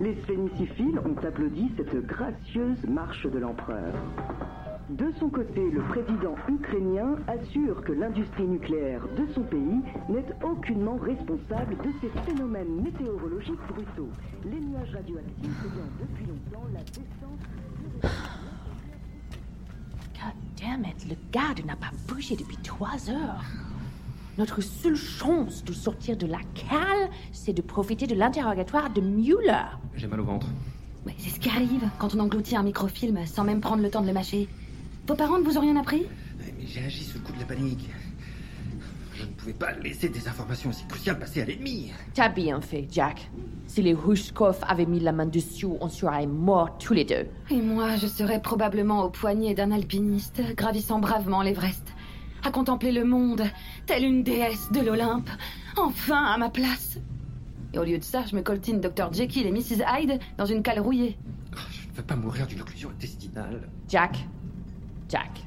Les sphéniciphiles ont applaudi cette gracieuse marche de l'empereur. De son côté, le président ukrainien assure que l'industrie nucléaire de son pays n'est aucunement responsable de ces phénomènes météorologiques brutaux. Les nuages radioactifs ayant depuis longtemps la descente... God damn it, le garde n'a pas bougé depuis trois heures. Notre seule chance de sortir de la cale, c'est de profiter de l'interrogatoire de Mueller. J'ai mal au ventre. Ouais, c'est ce qui arrive quand on engloutit un microfilm sans même prendre le temps de le mâcher. Vos parents ne vous ont rien appris Mais j'ai agi sous le coup de la panique. Je ne pouvais pas laisser des informations aussi cruciales passer à l'ennemi. T'as bien fait, Jack. Si les Rushkov avaient mis la main dessus, on serait morts tous les deux. Et moi, je serais probablement au poignet d'un alpiniste, gravissant bravement l'Everest, à contempler le monde, telle une déesse de l'Olympe, enfin à ma place. Et au lieu de ça, je me coltine Dr. Jekyll et Mrs. Hyde dans une cale rouillée. Je ne veux pas mourir d'une occlusion intestinale. Jack, Jack,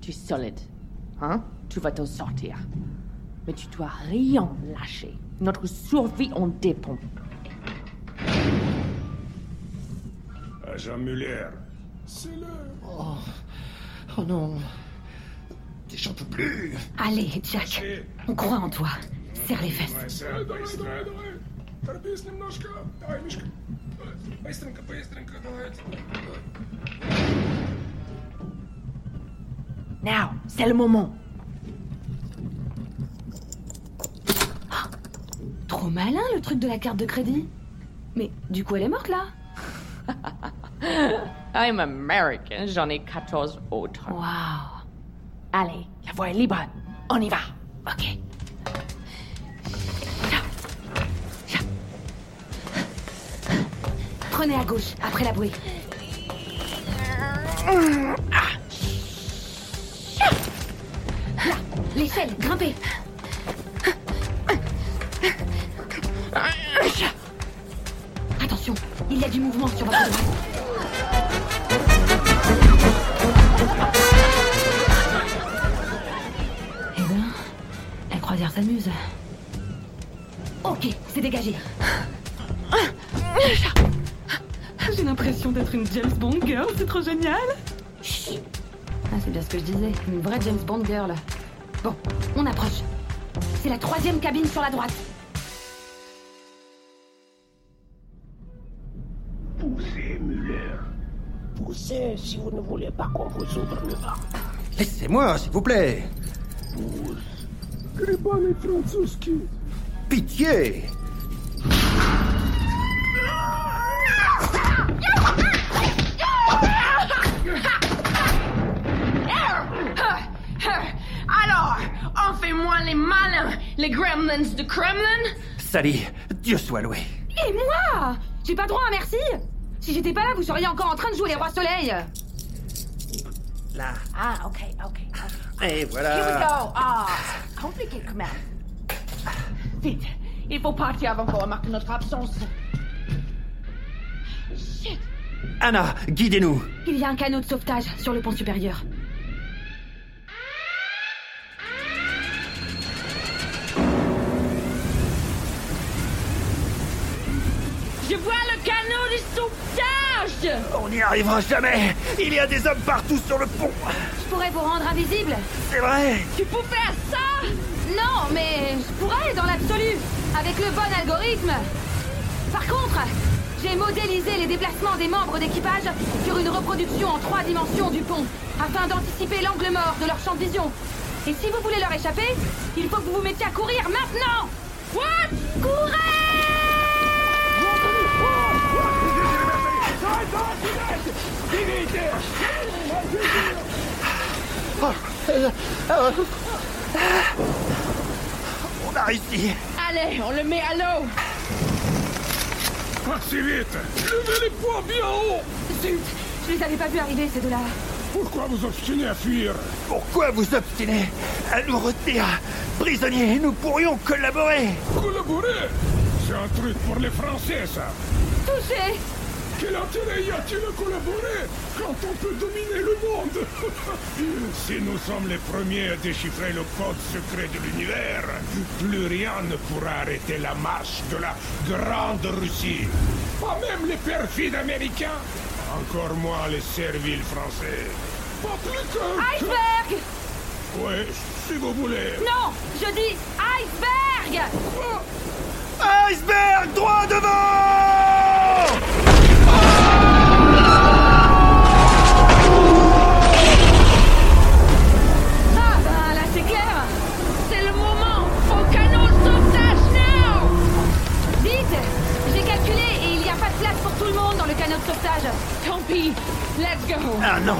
tu es solide. Hein? Tu vas t'en sortir. Mais tu dois rien lâcher. Notre survie en dépend. Agent Muller. C'est l'heure. Oh, oh non. J'en peux plus. Allez, Jack, on croit en toi. Serre les fesses. Now, c'est le moment. Trop malin le truc de la carte de crédit. Mais du coup, elle est morte là I'm American, j'en ai 14 autres. Wow. Allez, la voie est libre. On y va. Ok. Prenez à gauche, après la bruit. L'échelle, grimpez. Attention, il y a du mouvement sur votre droite. Eh ben, la croisière s'amuse. Ok, c'est dégagé. J'ai l'impression d'être une James Bond girl, c'est trop génial. Chut. Ah, c'est bien ce que je disais, une vraie James Bond girl. Bon, on approche. C'est la troisième cabine sur la droite. Poussez, Muller. Poussez si vous ne voulez pas qu'on vous ouvre le vent. Laissez-moi, s'il vous plaît. Grybaly francuski. Pitié les malins, les gremlins de Kremlin? Sally, Dieu soit loué. Et moi? J'ai pas droit à merci Si j'étais pas là, vous seriez encore en train de jouer les rois soleil Là. Ah, ok, ok, ok. Et Here we voilà. go. Ah, compliqué quand même. Vite, il faut partir avant qu'on remarque notre absence. Shit Anna, guidez-nous. Il y a un canot de sauvetage sur le pont supérieur. Je vois le canot du sauvetage On n'y arrivera jamais. Il y a des hommes partout sur le pont. Je pourrais vous rendre invisible C'est vrai. Tu peux faire ça? Non, mais je pourrais dans l'absolu, avec le bon algorithme. Par contre, j'ai modélisé les déplacements des membres d'équipage sur une reproduction en trois dimensions du pont, afin d'anticiper l'angle mort de leur champ de vision. Et si vous voulez leur échapper, il faut que vous vous mettiez à courir maintenant What? Courez On a réussi. Allez, on le met à l'eau Pas si vite. Levez les poings bien haut. Zut Je les avais pas vus arriver, ces deux-là. Pourquoi vous obstinez à fuir? Pourquoi vous obstinez à nous retenir prisonniers? Nous pourrions collaborer. Collaborer? C'est un truc pour les Français, ça. Touché Quel intérêt y a-t-il à collaborer quand on peut dominer le monde Si nous sommes les premiers à déchiffrer le code secret de l'univers, plus rien ne pourra arrêter la marche de la Grande Russie. Pas même les perfides américains, encore moins les serviles français. Pas plus que... Iceberg Ouais, si vous voulez. Non Je dis iceberg Iceberg droit devant Tant pis, let's go. Ah non,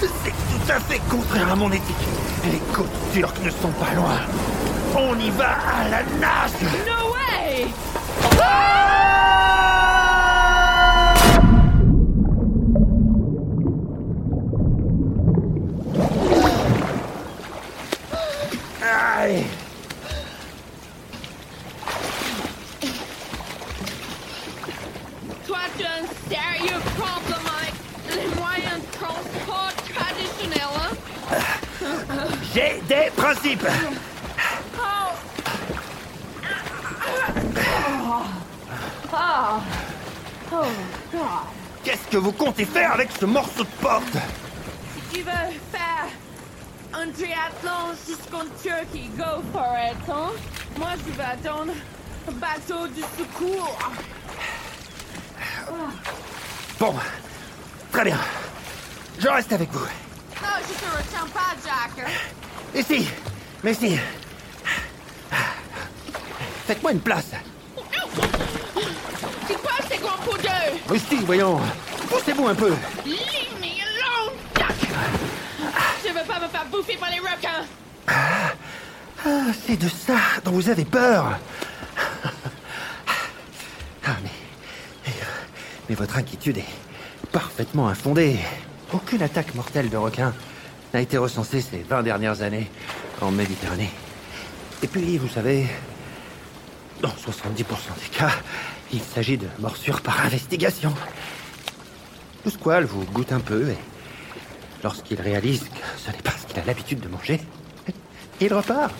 c'est tout à fait contraire à mon éthique. Les côtes turques ne sont pas loin. On y va à la nage. No way. Aïe J'ai des principes. Qu'est-ce que vous comptez faire avec ce morceau de porte? Si tu veux faire un triathlon jusqu'en Turquie, go for it, hein? Moi, je vais attendre un bateau du secours. Bon, très bien. Je reste avec vous. Non, je te retiens pas, Jack. Ici, mais ici. Faites-moi une place. C'est quoi ces c'est quoi pour deux Rusty, voyons. Poussez-vous un peu. Leave me alone, Duck Je veux pas me faire bouffer par les requins Ah, c'est de ça dont vous avez peur. Ah, mais, mais votre inquiétude est parfaitement infondée. Aucune attaque mortelle de requin n'a été recensée ces 20 dernières années en Méditerranée. Et puis, vous savez, dans 70% des cas, il s'agit de morsures par investigation. Le squal vous goûte un peu et lorsqu'il réalise que ce n'est pas ce qu'il a l'habitude de manger, il repart.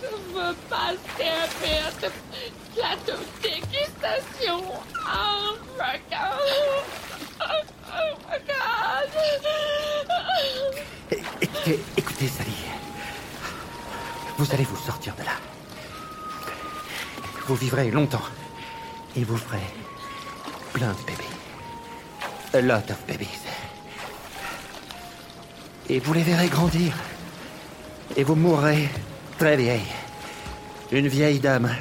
Je veux pas plateau dégustation en requin Oh my god Écoutez, écoutez, Sally. Vous allez vous sortir de là. Vous vivrez longtemps. Et vous ferez plein de bébés. A lot of babies. Et vous les verrez grandir. Et vous mourrez très vieille. Une vieille dame.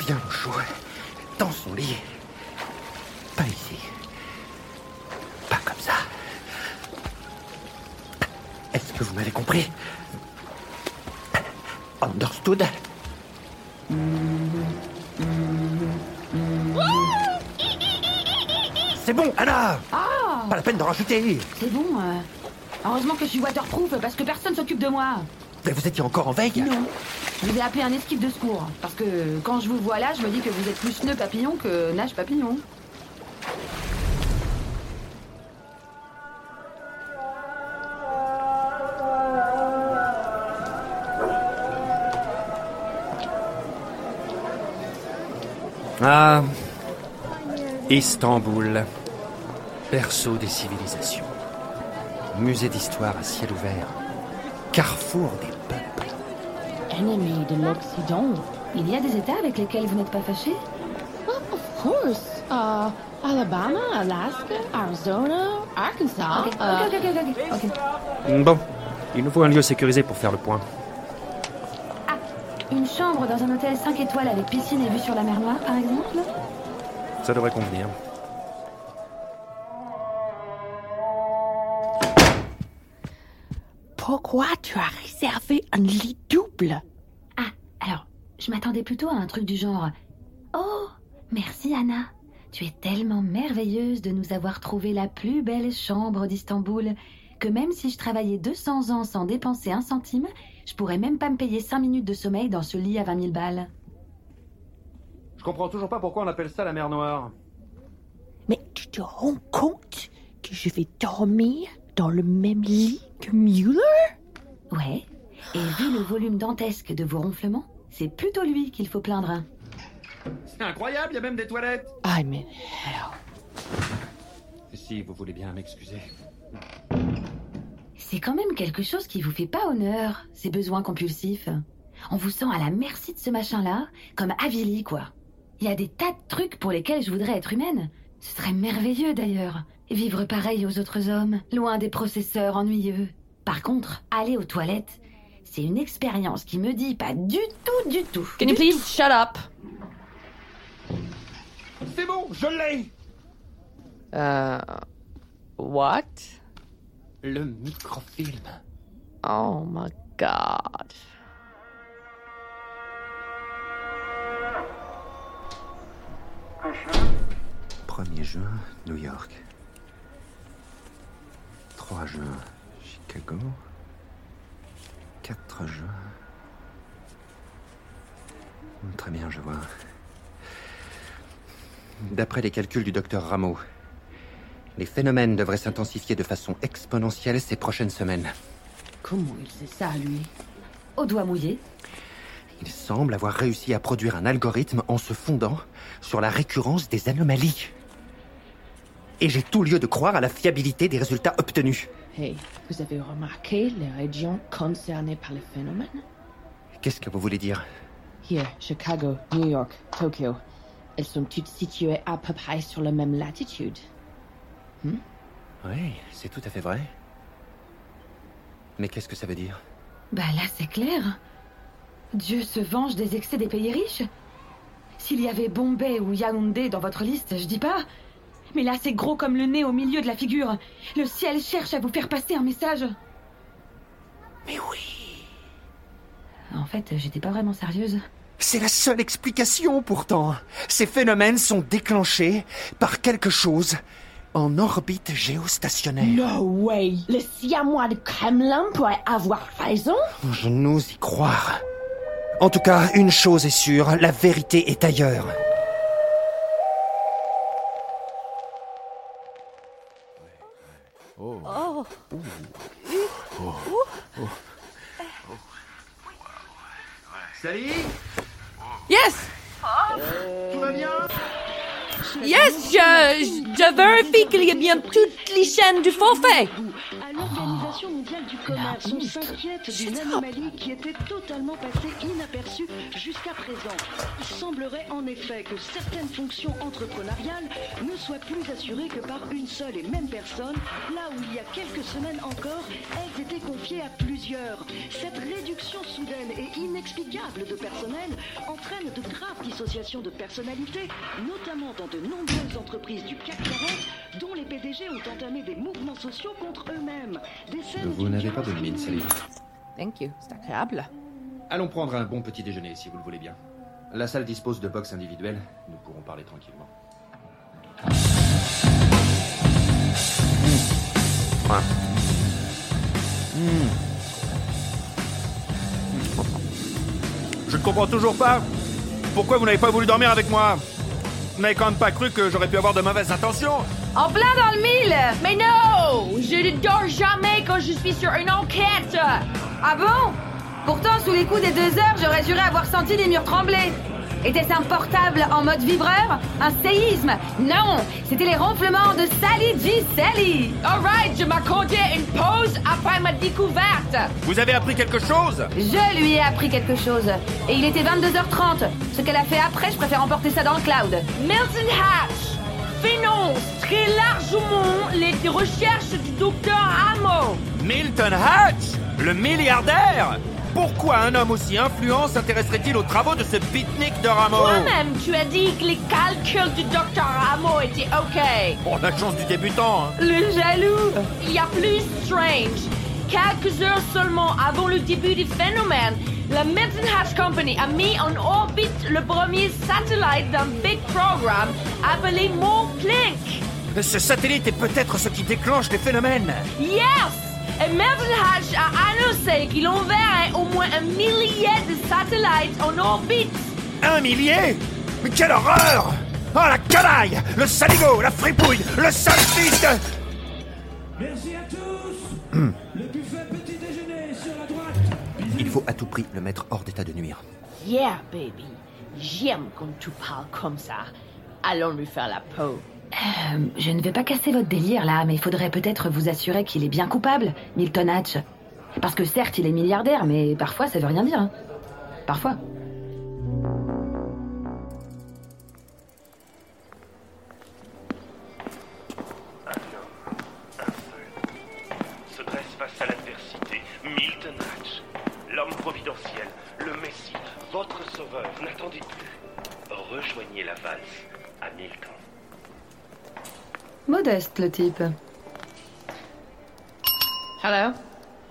Bien au chaud. Dans son lit. Pas ici. Pas comme ça. Est-ce que vous m'avez compris? Understood C'est bon, Anna Ah Pas la peine de rajouter C'est bon. euh. Heureusement que je suis waterproof parce que personne s'occupe de moi. Mais vous étiez encore en veille Non. Je vous ai appelé un esquive de secours. Parce que quand je vous vois là, je me dis que vous êtes plus nœud papillon que nage papillon. Ah. Istanbul. Berceau des civilisations. Musée d'histoire à ciel ouvert. Carrefour des peuples. Ennemi de l'Occident. Il y a des États avec lesquels vous n'êtes pas fâché Of course. Uh, Alabama, Alaska, Arizona, Arkansas. Ok, uh, ok, ok, ok, ok. Bon. Il nous faut un lieu sécurisé pour faire le point. Une chambre dans un hôtel 5 étoiles avec piscine et vue sur la mer Noire, par exemple? Ça devrait convenir. Pourquoi tu as réservé un lit double Ah, alors, je m'attendais plutôt à un truc du genre Oh, merci Anna. Tu es tellement merveilleuse de nous avoir trouvé la plus belle chambre d'Istanbul que même si je travaillais 200 ans sans dépenser un centime, je pourrais même pas me payer 5 minutes de sommeil dans ce lit à 20 000 balles. Je comprends toujours pas pourquoi on appelle ça la mer Noire. Mais tu te rends compte que je vais dormir dans le même lit que Mueller? Ouais. Et vu le volume dantesque de vos ronflements, c'est plutôt lui qu'il faut plaindre. C'est incroyable, il y a même des toilettes. I'm in hell. Si vous voulez bien m'excuser. C'est quand même quelque chose qui vous fait pas honneur, ces besoins compulsifs. On vous sent à la merci de ce machin-là, comme avili, quoi. Il y a des tas de trucs pour lesquels je voudrais être humaine. Ce serait merveilleux d'ailleurs. Vivre pareil aux autres hommes, loin des processeurs ennuyeux. Par contre, aller aux toilettes, c'est une expérience qui me dit pas du tout, du tout. Can you please shut up? C'est bon, je l'ai Uh, what? Le microfilm. Oh my god. 1er juin, New York. 3 juin, Chicago. 4 juin. Très bien, je vois. D'après les calculs du docteur Rameau, les phénomènes devraient s'intensifier de façon exponentielle ces prochaines semaines. Comment il sait ça, lui? Au doigt mouillé? Il semble avoir réussi à produire un algorithme en se fondant sur la récurrence des anomalies. Et j'ai tout lieu de croire à la fiabilité des résultats obtenus. Hey, vous avez remarqué les régions concernées par le phénomène? Qu'est-ce que vous voulez dire? Here, Chicago, New York, Tokyo. Elles sont toutes situées à peu près sur la même latitude. Hmm? Oui, c'est tout à fait vrai. Mais qu'est-ce que ça veut dire? Bah là, c'est clair. Dieu se venge des excès des pays riches S'il y avait Bombay ou Yaoundé dans votre liste, je dis pas. Mais là, c'est gros comme le nez au milieu de la figure. Le ciel cherche à vous faire passer un message. Mais oui. En fait, j'étais pas vraiment sérieuse. C'est la seule explication pourtant. Ces phénomènes sont déclenchés par quelque chose en orbite géostationnaire. No way! Le siamois de Kremlin pourrait avoir raison? Je n'ose y croire. En tout cas, une chose est sûre, la vérité est ailleurs. Oh. Oh. Salut Yes! Tout va bien Yes, je, je vérifie qu'il y a bien toutes les chaînes du forfait. L'Organisation mondiale du commerce, on s'inquiète d'une anomalie qui était totalement passée inaperçue jusqu'à présent. Il semblerait en effet que certaines fonctions entrepreneuriales ne soient plus assurées que par une seule et même personne, là où il y a quelques semaines encore, elles étaient confiées à plusieurs. Cette réduction soudaine et inexplicable de personnel entraîne de graves dissociations de personnalité, notamment dans de nombreuses entreprises du CAC 40, dont les PDG ont entamé des mouvements sociaux contre eux-mêmes. Des Vous n'avez pas bonne mine, Sally. Thank you, c'est agréable. Allons prendre un bon petit déjeuner, si vous le voulez bien. La salle dispose de box individuelles. Nous pourrons parler tranquillement. Je ne comprends toujours pas. Pourquoi vous n'avez pas voulu dormir avec moi Vous n'avez quand même pas cru que j'aurais pu avoir de mauvaises intentions En plein dans le mille Mais non Je ne dors jamais quand je suis sur une enquête Ah bon? Pourtant, sous les coups des deux heures, j'aurais juré avoir senti les murs trembler. Était-ce un portable en mode vibreur? Un séisme? Non C'était les ronflements de Sally G. Sally Alright, je m'accordais une pause après ma découverte Vous avez appris quelque chose? Je lui ai appris quelque chose. Et il était 22h30. Ce qu'elle a fait après, je préfère emporter ça dans le cloud. Milton Hatch finance très largement les recherches du docteur Amo. Milton Hatch Le milliardaire Pourquoi un homme aussi influent s'intéresserait-il aux travaux de ce beatnik de Rameau? Toi-même, tu as dit que les calculs du docteur Amo étaient OK. Bon, la chance du débutant, hein. Le jaloux Il y a plus strange. Quelques heures seulement avant le début du phénomène, la Milton Hatch Company a mis en orbite le premier satellite d'un big programme appelé Moonplink. Ce satellite est peut-être ce qui déclenche les phénomènes. Yes! Et Milton Hatch a annoncé qu'il enverrait au moins un millier de satellites en orbite. Un millier? Mais quelle horreur Oh la canaille Le saligo La fripouille Le sale Il faut à tout prix le mettre hors d'état de nuire. Yeah, baby. J'aime quand tu parles comme ça. Allons lui faire la peau. Euh, je ne vais pas casser votre délire là, mais il faudrait peut-être vous assurer qu'il est bien coupable, Milton Hatch. Parce que certes, il est milliardaire, mais parfois ça veut rien dire. hein. Parfois. Le Messie, votre sauveur. N'attendez plus. Rejoignez la valse à Milton. Modeste, le type. Hello.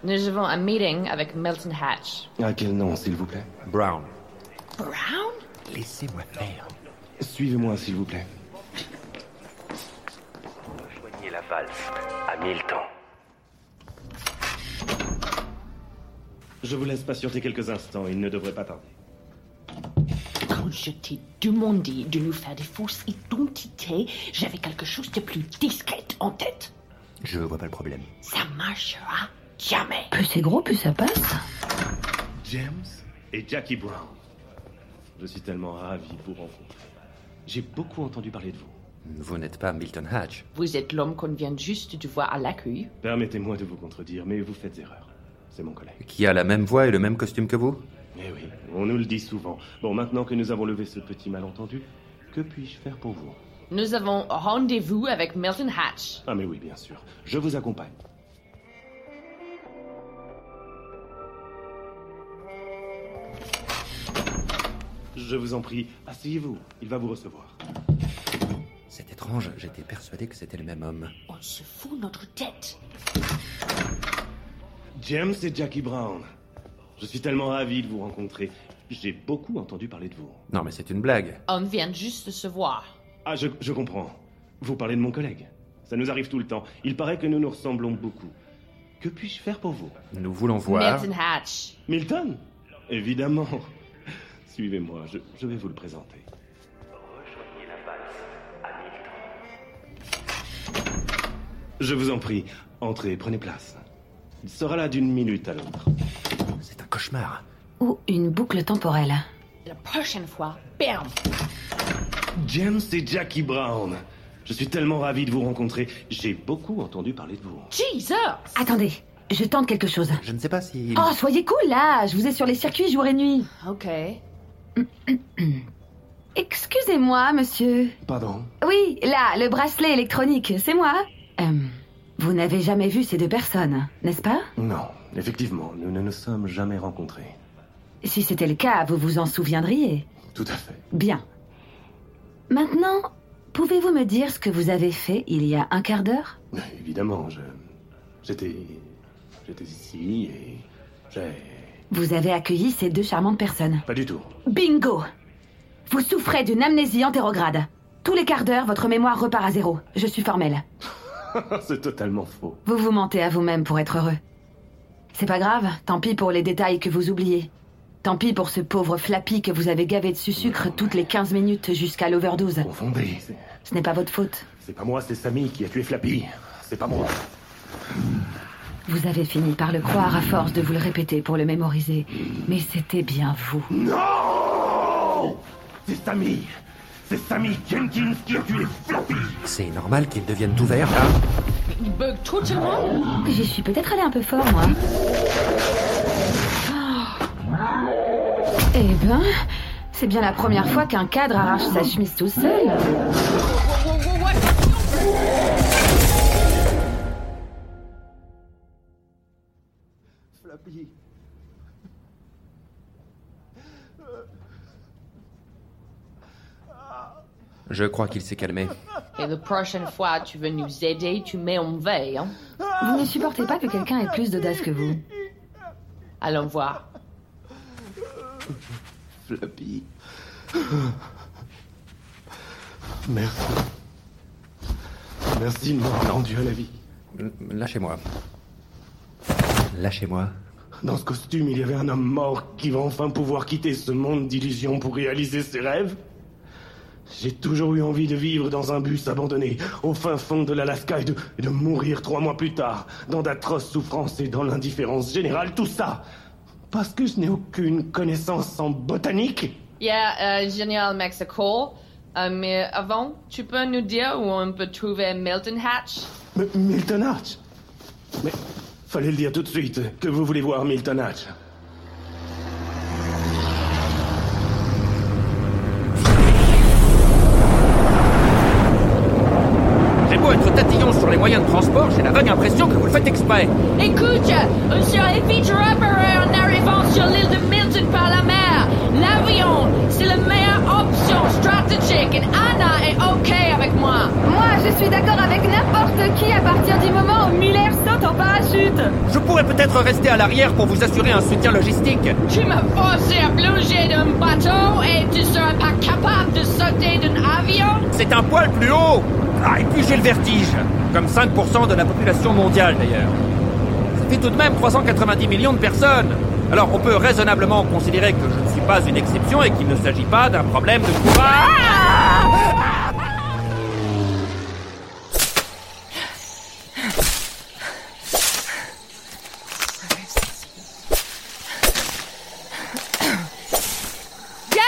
Nous avons un meeting avec Milton Hatch. À quel nom, s'il vous plaît? Brown. Brown? Laissez-moi faire. Suivez-moi, s'il vous plaît. Rejoignez la valse à Milton. Je vous laisse patienter quelques instants, il ne devrait pas tarder. Quand je t'ai demandé de nous faire des fausses identités, j'avais quelque chose de plus discret en tête. Je vois pas le problème. Ça marchera jamais. Plus c'est gros, plus ça passe. James et Jackie Brown. Je suis tellement ravi de vous rencontrer. J'ai beaucoup entendu parler de vous. Vous n'êtes pas Milton Hatch. Vous êtes l'homme qu'on vient juste de voir à l'accueil. Permettez-moi de vous contredire, mais vous faites erreur. C'est mon collègue. Qui a la même voix et le même costume que vous? Eh oui, on nous le dit souvent. Bon, maintenant que nous avons levé ce petit malentendu, que puis-je faire pour vous? Nous avons rendez-vous avec Milton Hatch. Ah mais oui, bien sûr. Je vous accompagne. Je vous en prie, asseyez-vous. Il va vous recevoir. C'est étrange, j'étais persuadé que c'était le même homme. On se fout notre tête. James et Jackie Brown. Je suis tellement ravi de vous rencontrer. J'ai beaucoup entendu parler de vous. Non, mais c'est une blague. On vient juste de se voir. Ah, je, je comprends. Vous parlez de mon collègue. Ça nous arrive tout le temps. Il paraît que nous nous ressemblons beaucoup. Que puis-je faire pour vous? Nous voulons voir. Milton Hatch. Milton? Évidemment. Suivez-moi, je, je vais vous le présenter. Rejoignez la valse à Milton. Je vous en prie, entrez, prenez place. Il sera là d'une minute à l'autre. C'est un cauchemar. Ou une boucle temporelle. La prochaine fois, bam James et Jackie Brown. Je suis tellement ravi de vous rencontrer. J'ai beaucoup entendu parler de vous. Jesus Attendez, je tente quelque chose. Je ne sais pas si. Oh, soyez cool là Je vous ai sur les circuits jour et nuit. Ok. Excusez-moi, monsieur. Pardon Oui, là, le bracelet électronique, c'est moi. Euh, vous n'avez jamais vu ces deux personnes, n'est-ce pas? Non, effectivement, nous ne nous sommes jamais rencontrés. Si c'était le cas, vous vous en souviendriez. Tout à fait. Bien. Maintenant, pouvez-vous me dire ce que vous avez fait il y a un quart d'heure? Évidemment, je. J'étais. J'étais ici et. J'ai. Vous avez accueilli ces deux charmantes personnes. Pas du tout. Bingo Vous souffrez d'une amnésie antérograde. Tous les quarts d'heure, votre mémoire repart à zéro. Je suis formelle. C'est totalement faux. Vous vous mentez à vous-même pour être heureux. C'est pas grave, tant pis pour les détails que vous oubliez. Tant pis pour ce pauvre Flappy que vous avez gavé de sucre toutes les 15 minutes jusqu'à l'overdose. Confondez. Ce n'est pas votre faute. C'est pas moi, c'est Sammy qui a tué Flappy. C'est pas moi. Vous avez fini par le croire à force de vous le répéter pour le mémoriser. Mais c'était bien vous. Non C'est Sammy C'est Sammy Jenkins qui a tué Flappy C'est normal qu'il devienne tout vert, là Il bug totalement. J'y suis peut-être allé un peu fort, moi. Eh ben, c'est bien la première fois qu'un cadre arrache sa chemise tout seul. Je crois qu'il s'est calmé. Et la prochaine fois, tu veux nous aider, tu mets en veille, hein. Vous ne supportez pas que quelqu'un ait plus d'audace que vous. Allons voir. Flappy. Merci. Merci de m'avoir rendu à la vie. Lâchez-moi. Lâchez-moi. Dans ce costume, il y avait un homme mort qui va enfin pouvoir quitter ce monde d'illusions pour réaliser ses rêves. J'ai toujours eu envie de vivre dans un bus abandonné, au fin fond de l'Alaska, et de, et de mourir trois mois plus tard, dans d'atroces souffrances et dans l'indifférence générale, tout ça. Parce que je n'ai aucune connaissance en botanique. Yeah, euh, génial, cool. Euh, mais avant, tu peux nous dire où on peut trouver Milton Hatch? M- Milton Hatch? Mais fallait le dire tout de suite, que vous voulez voir Milton Hatch. J'ai beau être tatillon sur les moyens de transport, j'ai la vague impression que vous le faites exprès. Écoute, on serait vite repéré en arrivant sur l'île de Milton par la mer. L'avion, c'est la meilleure option stratégique et Anna est OK avec moi. Moi, je suis d'accord avec n'importe qui à partir du moment où Miller saute en parachute. Je pourrais peut-être rester à l'arrière pour vous assurer un soutien logistique. Tu m'as forcé à plonger d'un bateau et tu serais pas capable de sauter d'un avion? C'est un poil plus haut. Ah, et puis j'ai le vertige. Comme 5% de la population mondiale d'ailleurs. Ça fait tout de même 390 millions de personnes. Alors on peut raisonnablement considérer que je ne suis pas une exception et qu'il ne s'agit pas d'un problème de. Jack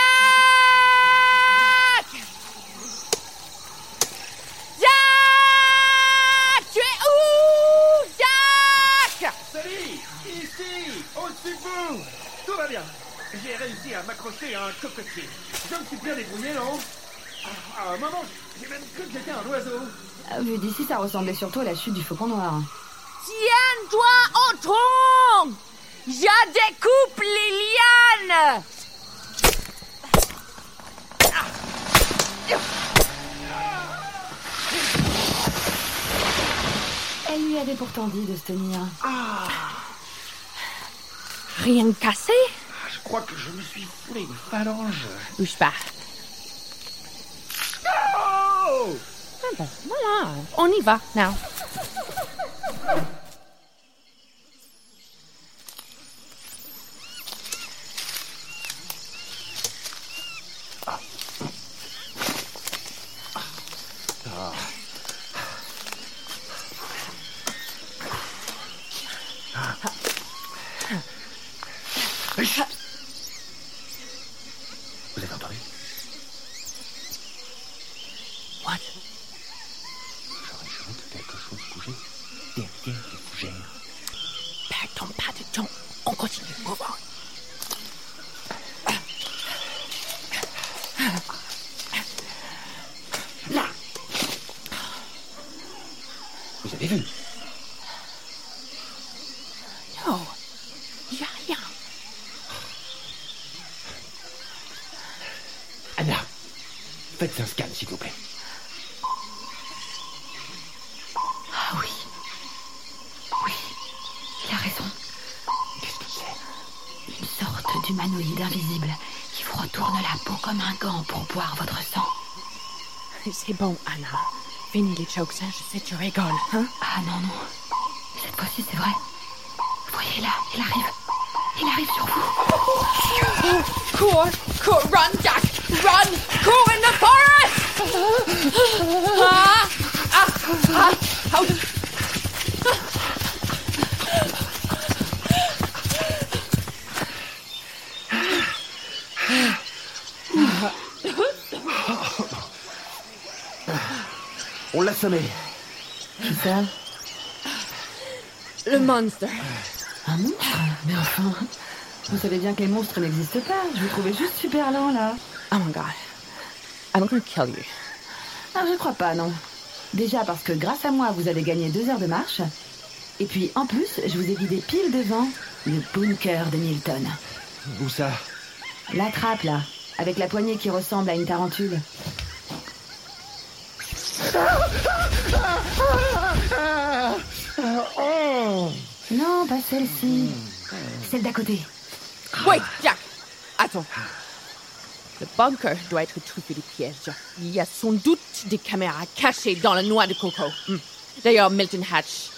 Jack Tu es où Jack Salut Ici Au-dessus de vous Tout va bien J'ai réussi à cocotier. Je me suis bien débrouillé, non Ah, À un moment, j'ai même cru que j'étais un oiseau. Euh, Vu d'ici, ça ressemblait surtout à la chute du faucon noir. Tiens-toi au tronc Je découpe les lianes Elle lui avait pourtant dit de se tenir. Rien cassé? Je crois que je me suis foulé une phalange. Bouge pas. Oh Ah ben, voilà, on y va, now. Vous avez entendu What J'aurais de quelque chose bouger derrière les fougères. Perdons pas de temps. On continue. Move on. Là Vous avez vu Non, y a rien. Anna, faites un scan, s'il vous plaît. Ah oui. Oui, il a raison. Qu'est-ce que c'est Une sorte d'humanoïde invisible qui vous retourne la peau comme un gant pour boire votre sang. C'est bon, Anna. Fini les jokes, hein. Je sais, tu rigoles, hein? Ah non, non. Cette fois-ci, c'est vrai. Voyez là, il arrive. Il arrive sur vous. Cours, cours, run, Jack! Run! Cours in the forest! Ah! Ah! Ah! Qui ça Le monstre. Un monstre Mais enfin, vous savez bien que les monstres n'existent pas. Je vous trouvais juste super lent, là. Oh my god. I'm gonna kill you. Ah, je crois pas, non. Déjà parce que grâce à moi, vous avez gagné deux heures de marche. Et puis, en plus, je vous ai vidé pile devant le bunker de Milton. Où ça? La trappe, là, avec la poignée qui ressemble à une tarentule. Non, pas celle-ci. Celle d'à côté. Wait, Jack! Attends. Le bunker doit être truffé de pièges. Il y a sans doute des caméras cachées dans la noix de coco. Hmm. D'ailleurs, Milton Hatch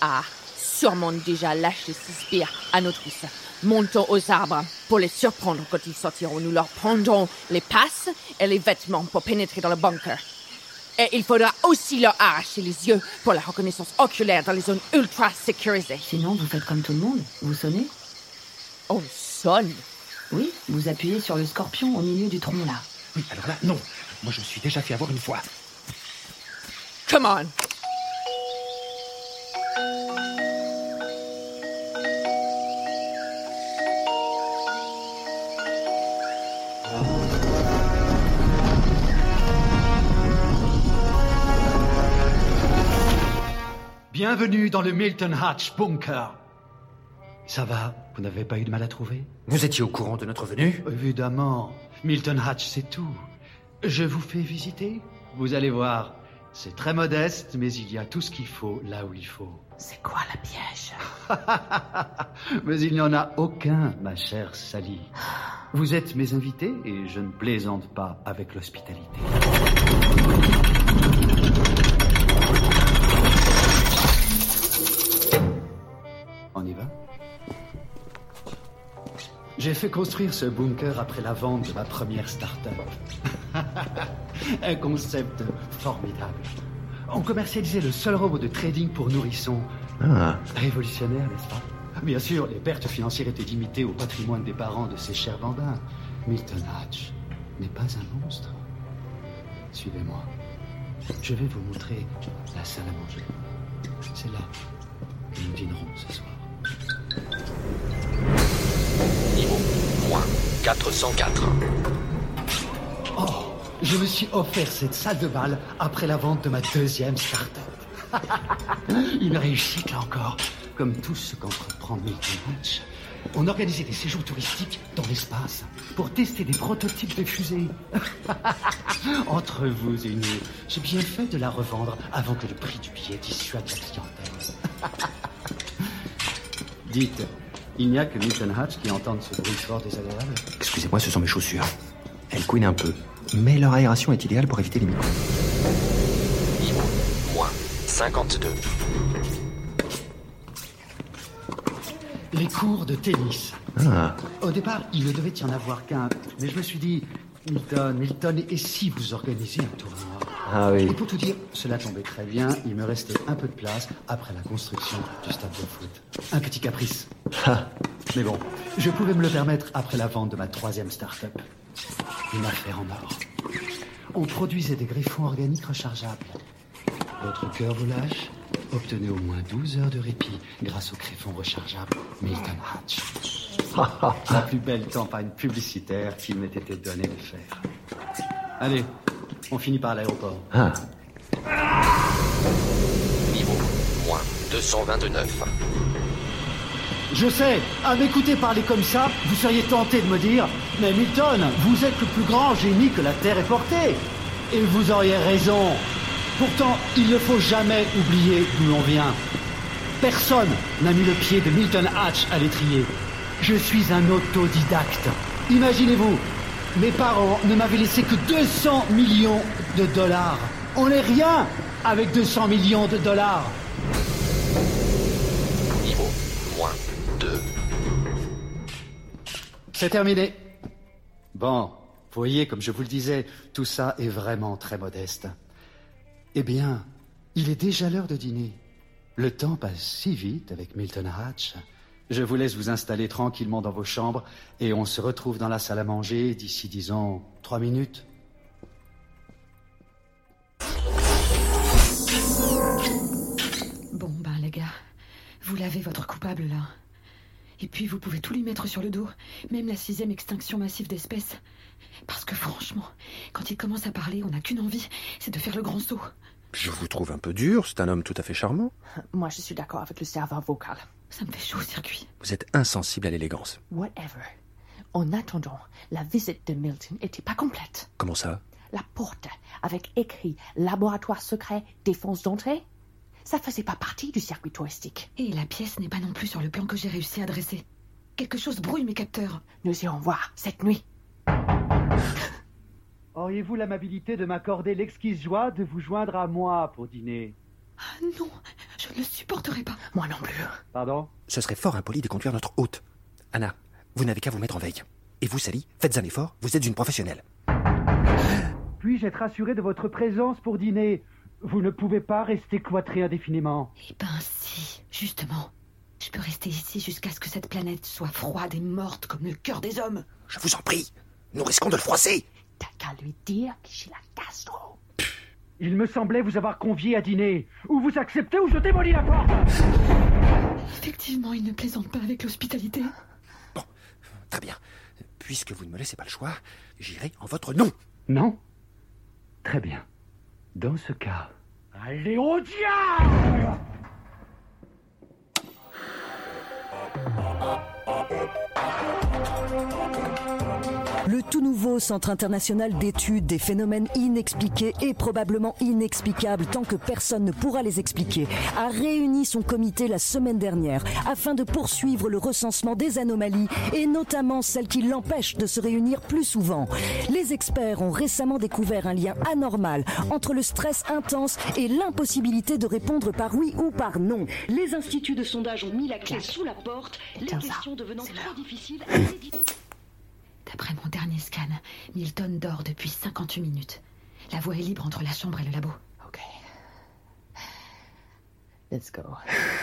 a sûrement déjà lâché ses sbires à nos trousses. Montons aux arbres pour les surprendre quand ils sortiront. Nous leur prendrons les passes et les vêtements pour pénétrer dans le bunker. Et il faudra aussi leur arracher les yeux pour la reconnaissance oculaire dans les zones ultra sécurisées. Sinon, vous faites comme tout le monde. Vous sonnez On sonne Oui, vous appuyez sur le scorpion au milieu du tronc, là. Oui, alors là, non. Moi, je me suis déjà fait avoir une fois. Come on Bienvenue dans le Milton Hatch Bunker. Ça va Vous n'avez pas eu de mal à trouver Vous étiez au courant de notre venue Évidemment. Milton Hatch, c'est tout. Je vous fais visiter. Vous allez voir. C'est très modeste, mais il y a tout ce qu'il faut là où il faut. C'est quoi la piège? Mais il n'y en a aucun, ma chère Sally. Vous êtes mes invités et je ne plaisante pas avec l'hospitalité. On y va? J'ai fait construire ce bunker après la vente de ma première start-up. Un concept formidable. On commercialisait le seul robot de trading pour nourrissons. Ah. Révolutionnaire, n'est-ce pas? Bien sûr, les pertes financières étaient limitées au patrimoine des parents de ces chers bambins. Milton Hatch n'est pas un monstre. Suivez-moi. Je vais vous montrer la salle à manger. C'est là que nous dînerons ce soir. Niveau 404. Oh, je me suis offert cette salle de bal après la vente de ma deuxième start-up. Une réussite là encore, comme tout ce qu'entreprend Milton. On organisait des séjours touristiques dans l'espace pour tester des prototypes de fusées. Entre vous et nous, j'ai bien fait de la revendre avant que le prix du billet dissuade la clientèle. Dites, il n'y a que Milton Hatch qui entende ce bruit fort désagréable Excusez-moi, ce sont mes chaussures. Elles couinent un peu. Mais leur aération est idéale pour éviter les microbes. Moins 52. Les cours de tennis. Ah. Au départ, il ne devait y en avoir qu'un. Mais je me suis dit, Milton, Milton, et si vous organisez un tournoi Ah oui. Et pour tout dire, cela tombait très bien. Il me restait un peu de place après la construction du stade de foot. Un petit caprice. Mais bon, je pouvais me le permettre après la vente de ma troisième start-up. Une affaire en or. On produisait des griffons organiques rechargeables. Votre cœur vous lâche Obtenez au moins 12 heures de répit grâce au griffon rechargeable Milton Hatch. La plus belle campagne publicitaire qu'il m'ait été donné de faire. Allez, on finit par l'aéroport. Ah. Niveau moins 229. Je sais, à m'écouter parler comme ça, vous seriez tenté de me dire Mais Milton, vous êtes le plus grand génie que la Terre ait porté. Et vous auriez raison. Pourtant, il ne faut jamais oublier d'où l'on vient. Personne n'a mis le pied de Milton Hatch à l'étrier. Je suis un autodidacte. Imaginez-vous, mes parents ne m'avaient laissé que 200 millions de dollars. On n'est rien avec 200 millions de dollars. Niveau moins 2. C'est terminé. Bon, vous voyez, comme je vous le disais, tout ça est vraiment très modeste. Eh bien, il est déjà l'heure de dîner. Le temps passe si vite avec Milton Hatch. Je vous laisse vous installer tranquillement dans vos chambres et on se retrouve dans la salle à manger d'ici, disons, trois minutes. Bon, ben les gars, vous l'avez votre coupable là. Et puis vous pouvez tout lui mettre sur le dos, même la sixième extinction massive d'espèces. Parce que franchement, quand il commence à parler, on n'a qu'une envie, c'est de faire le grand saut. Je vous trouve un peu dur, c'est un homme tout à fait charmant. Moi, je suis d'accord avec le serveur vocal. Ça me fait chaud au circuit. Vous êtes insensible à l'élégance. Whatever. En attendant, la visite de Milton était pas complète. Comment ça? La porte avec écrit laboratoire secret défense d'entrée, ça faisait pas partie du circuit touristique. Et la pièce n'est pas non plus sur le plan que j'ai réussi à dresser. Quelque chose brouille mes capteurs. Nous irons voir cette nuit. Auriez-vous l'amabilité de m'accorder l'exquise joie de vous joindre à moi pour dîner? Ah non, je ne le supporterai pas. Moi non plus. Pardon? Ce serait fort impoli de conduire notre hôte. Anna, vous n'avez qu'à vous mettre en veille. Et vous, Sally, faites un effort, vous êtes une professionnelle. Puis-je être assuré de votre présence pour dîner? Vous ne pouvez pas rester cloîtré indéfiniment. Eh ben si, justement. Je peux rester ici jusqu'à ce que cette planète soit froide et morte comme le cœur des hommes. Je vous en prie, nous risquons de le froisser. T'as qu'à lui dire que j'ai la gastro. Il me semblait vous avoir convié à dîner. Ou vous acceptez ou je démolis la porte Effectivement, il ne plaisante pas avec l'hospitalité. Très bien. Puisque vous ne me laissez pas le choix, j'irai en votre nom. Non Très bien. Dans ce cas, allez au diable Le tout nouveau Centre international d'études des phénomènes inexpliqués et probablement inexplicables tant que personne ne pourra les expliquer a réuni son comité la semaine dernière afin de poursuivre le recensement des anomalies et notamment celles qui l'empêchent de se réunir plus souvent. Les experts ont récemment découvert un lien anormal entre le stress intense et l'impossibilité de répondre par oui ou par non. Les instituts de sondage ont mis la clé sous la porte, les questions devenant trop difficiles à D'après mon dernier scan, Milton dort depuis 58 minutes. La voie est libre entre la chambre et le labo. Ok. Let's go.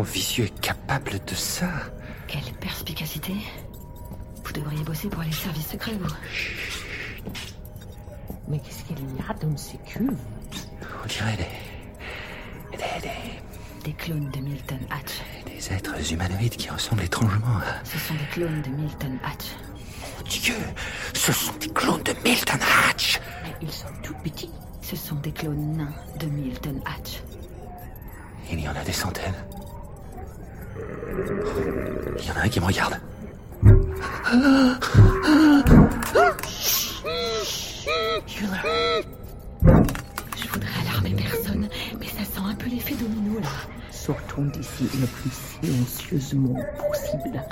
vicieux est capable de ça. Quelle perspicacité. Vous devriez bosser pour les services secrets, vous. Mais qu'est-ce qu'il y a dans ces cuves On dirait des. des. des. Des clones de Milton Hatch. des êtres humanoïdes qui ressemblent étrangement à. Ce sont des clones de Milton Hatch. Mon Dieu Ce sont silencieusement possible.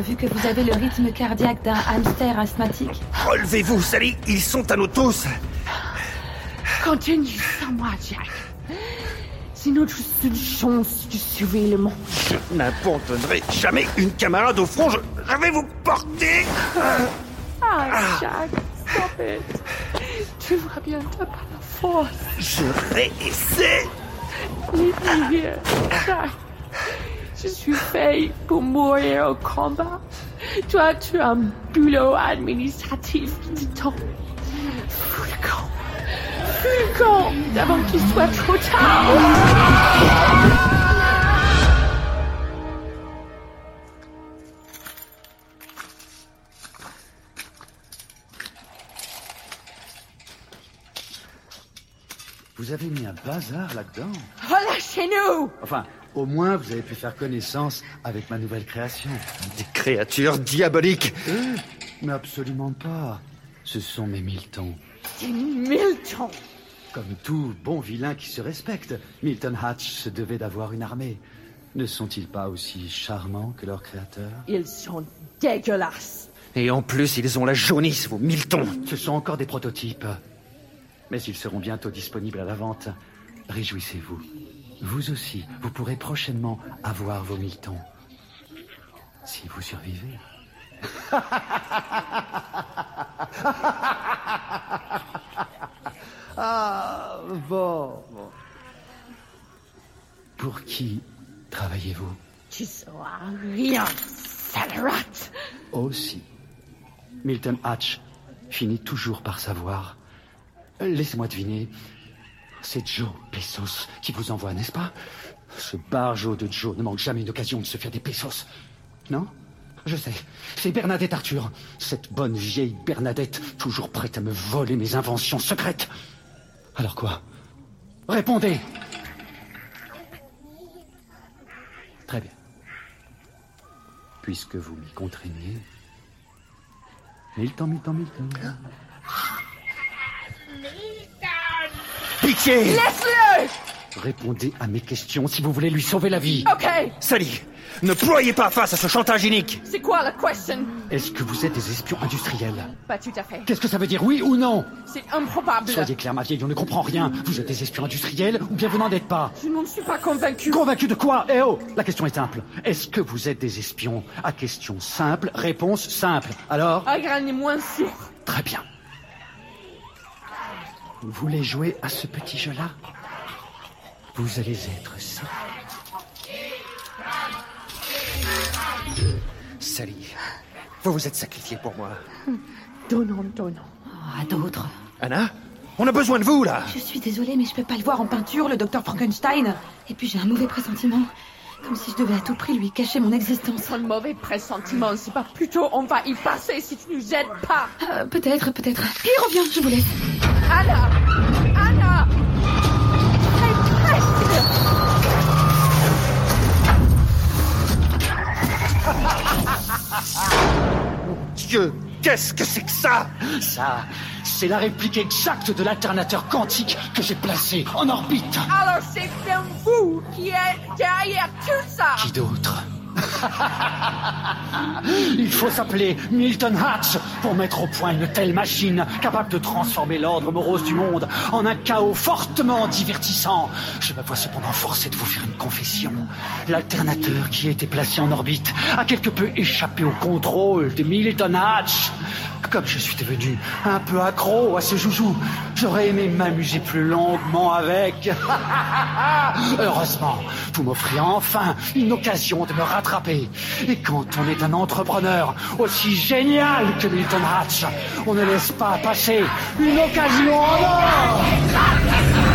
Vu que vous avez le rythme cardiaque d'un hamster asthmatique. Relevez-vous, Sally. Ils sont à nous tous. Continue sans moi, Jack. C'est notre seule chance de sauver le monde. Je n'abandonnerai jamais une camarade au front. Je, je vais vous porter. Ah, Jack, stop it. Tu vois bien, t'as pas la force. Je réessaie. Leave me here, Jack. Je suis fait pour mourir au combat. Toi, tu as un boulot administratif camp. Fous le camp avant qu'il soit trop tard. Vous avez mis un bazar là-dedans. Relâchez-nous Enfin, au moins vous avez pu faire connaissance avec ma nouvelle création. Des créatures diaboliques. Euh, mais absolument pas. Ce sont mes Miltons. C'est Milton. Comme tout bon vilain qui se respecte, Milton Hatch se devait d'avoir une armée. Ne sont-ils pas aussi charmants que leur créateur Ils sont dégueulasses. Et en plus, ils ont la jaunisse, vos Miltons. Ce sont encore des prototypes. Mais ils seront bientôt disponibles à la vente. Réjouissez-vous. Vous aussi, vous pourrez prochainement avoir vos Miltons. Si vous survivez. ah, bon, bon. Pour qui travaillez-vous? Tu sauras rien, sale rat. Aussi. Milton Hatch finit toujours par savoir. Laissez-moi deviner. C'est Joe Pesos qui vous envoie, n'est-ce pas? Ce barjot de Joe ne manque jamais une occasion de se faire des pesos. Non? Je sais. C'est Bernadette Arthur. Cette bonne vieille Bernadette, toujours prête à me voler mes inventions secrètes. Alors quoi? Répondez Très bien. Puisque vous m'y contraignez. Milton, Milton, Milton. Pitié Laisse-le Répondez à mes questions si vous voulez lui sauver la vie. Ok Sally, Ne ployez pas face à ce chantage inique C'est quoi la question? Est-ce que vous êtes des espions industriels? Pas tout à fait. Qu'est-ce que ça veut dire, oui ou non? C'est improbable. Soyez clair, ma vieille, on ne comprend rien. Vous êtes des espions industriels ou bien vous n'en êtes pas? Je n'en suis pas convaincu. Convaincu de quoi? Eh oh La question est simple. Est-ce que vous êtes des espions? À question simple, réponse simple. Alors? Est moins sûr. Très bien. Vous voulez jouer à ce petit jeu-là Vous allez être ça. Sally, vous vous êtes sacrifié pour moi. Donnons, donnons. Oh, à d'autres. Anna On a besoin de vous, là Je suis désolée, mais je peux pas le voir en peinture, le docteur Frankenstein. Et puis j'ai un mauvais pressentiment. Comme si je devais à tout prix lui cacher mon existence. Un mauvais pressentiment, c'est pas plutôt on va y passer si tu nous aides pas. Euh, peut-être, peut-être. Il revient, je vous laisse. Anna Anna Dieu, qu'est-ce que c'est que ça? Ça, c'est la réplique exacte de l'alternateur quantique que j'ai placé en orbite. Alors c'est bien vous qui êtes derrière tout ça. Qui d'autre? Il faut s'appeler Milton Hatch pour mettre au point une telle machine capable de transformer l'ordre morose du monde en un chaos fortement divertissant. Je me vois cependant forcé de vous faire une confession. L'alternateur qui a été placé en orbite a quelque peu échappé au contrôle de Milton Hatch. Comme je suis devenu un peu accro à ce joujou, j'aurais aimé m'amuser plus longuement avec. Heureusement, vous m'offrez enfin une occasion de me rattraper. Et quand on est un entrepreneur aussi génial que Milton Hatch, on ne laisse pas passer une occasion en or.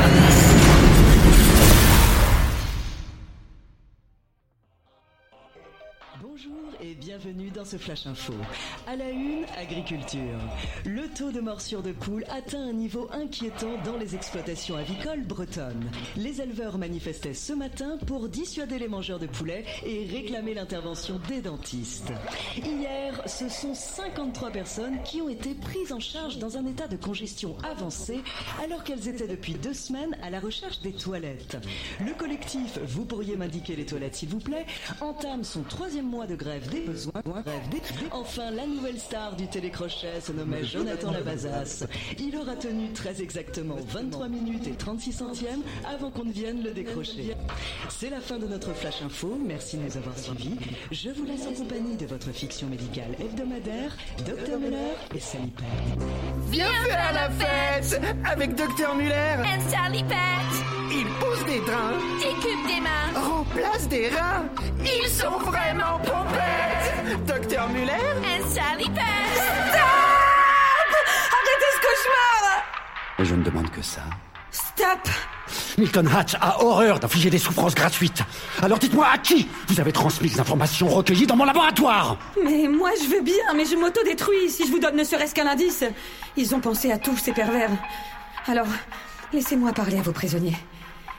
Bienvenue dans ce Flash Info. À la une, agriculture. Le taux de morsure de poules atteint un niveau inquiétant dans les exploitations avicoles bretonnes. Les éleveurs manifestaient ce matin pour dissuader les mangeurs de poulets et réclamer l'intervention des dentistes. Hier, ce sont 53 personnes qui ont été prises en charge dans un état de congestion avancée alors qu'elles étaient depuis deux semaines à la recherche des toilettes. Le collectif Vous pourriez m'indiquer les toilettes s'il vous plaît entame son troisième mois de grève des besoins. Enfin, la nouvelle star du télécrochet se nommait Jonathan Labazas. Il aura tenu très exactement 23 minutes et 36 centièmes avant qu'on ne vienne le décrocher. C'est la fin de notre Flash Info. Merci de nous avoir suivis. Je vous laisse en compagnie de votre fiction médicale hebdomadaire, Dr Muller et Sally. Viens faire la fête avec Docteur Muller. And Sally Pet Il pose des drains, Décupe des mains. Remplace des reins. Ils sont vraiment pompettes Docteur Muller? And Sally Pet Stop Arrêtez ce cauchemar Et je ne demande que ça. Stop Milton Hatch a horreur d'infliger des souffrances gratuites. Alors dites-moi à qui vous avez transmis les informations recueillies dans mon laboratoire? Mais moi je veux bien, mais je m'auto-détruis si je vous donne ne serait-ce qu'un indice. Ils ont pensé à tous ces pervers. Alors, laissez-moi parler à vos prisonniers.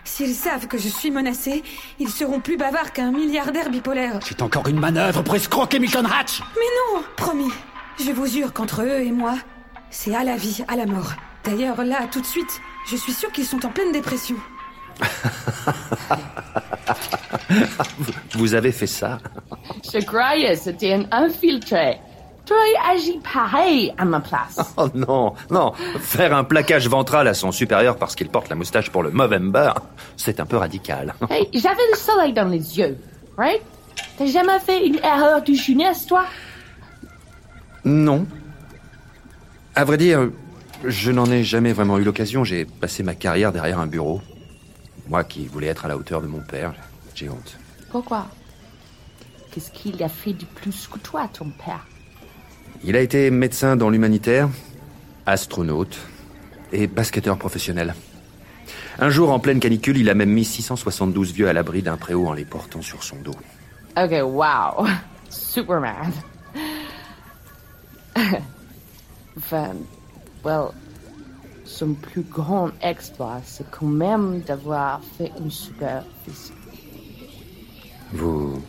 S'ils savent que je suis menacée, ils seront plus bavards qu'un milliardaire bipolaire. C'est encore une manœuvre pour escroquer Milton Hatch Mais non, promis. Je vous jure qu'entre eux et moi, c'est à la vie, à la mort. D'ailleurs, là, tout de suite, je suis sûre qu'ils sont en pleine dépression. Vous avez fait ça Je croyais que c'était un infiltré. Tu aurais agi pareil à ma place. Oh non, non. Faire un plaquage ventral à son supérieur parce qu'il porte la moustache pour le Movember, c'est un peu radical. Hey, j'avais le soleil dans les yeux, right? T'as jamais fait une erreur de jeunesse, toi? Non. À vrai dire, je n'en ai jamais vraiment eu l'occasion. J'ai passé ma carrière derrière un bureau. Moi qui voulais être à la hauteur de mon père, j'ai honte. Pourquoi? Qu'est-ce qu'il a fait de plus que toi, ton père? Il a été médecin dans l'humanitaire, astronaute et basketteur professionnel. Un jour, en pleine canicule, il a même mis 672 vieux à l'abri d'un préau en les portant sur son dos. Ok, wow. Superman. enfin, well, son plus grand exploit, c'est quand même d'avoir fait une super. Vous...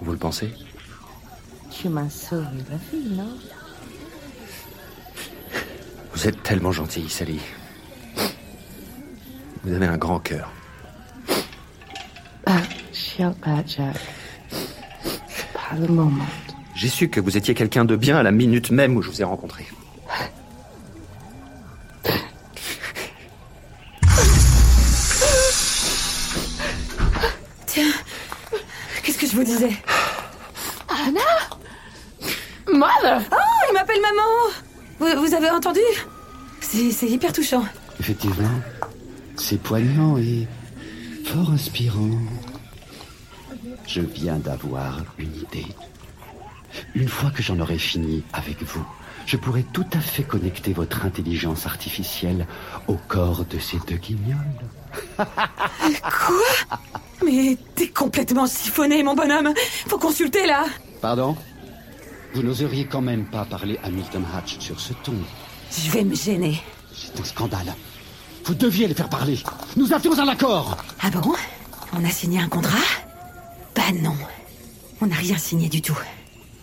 Vous le pensez? Tu m'as sauvé la vie, non? Vous êtes tellement gentil, Sally. Vous avez un grand cœur. Ah, Chill pas, Jack. C'est pas le moment. J'ai su que vous étiez quelqu'un de bien à la minute même où je vous ai rencontré. Tiens, qu'est-ce que je vous disais? Mother Oh, il m'appelle maman vous, vous avez entendu? C'est c'est hyper touchant. Effectivement, c'est poignant et fort inspirant. Je viens d'avoir une idée. Une fois que j'en aurai fini avec vous, je pourrai tout à fait connecter votre intelligence artificielle au corps de ces deux guignols. Quoi? Mais t'es complètement siphonné, mon bonhomme Faut consulter, là Pardon? Vous n'oseriez quand même pas parler à Milton Hatch sur ce ton. Je vais me gêner. C'est un scandale. Vous deviez les faire parler. Nous avions un accord. Ah bon? On a signé un contrat? Bah non. On n'a rien signé du tout.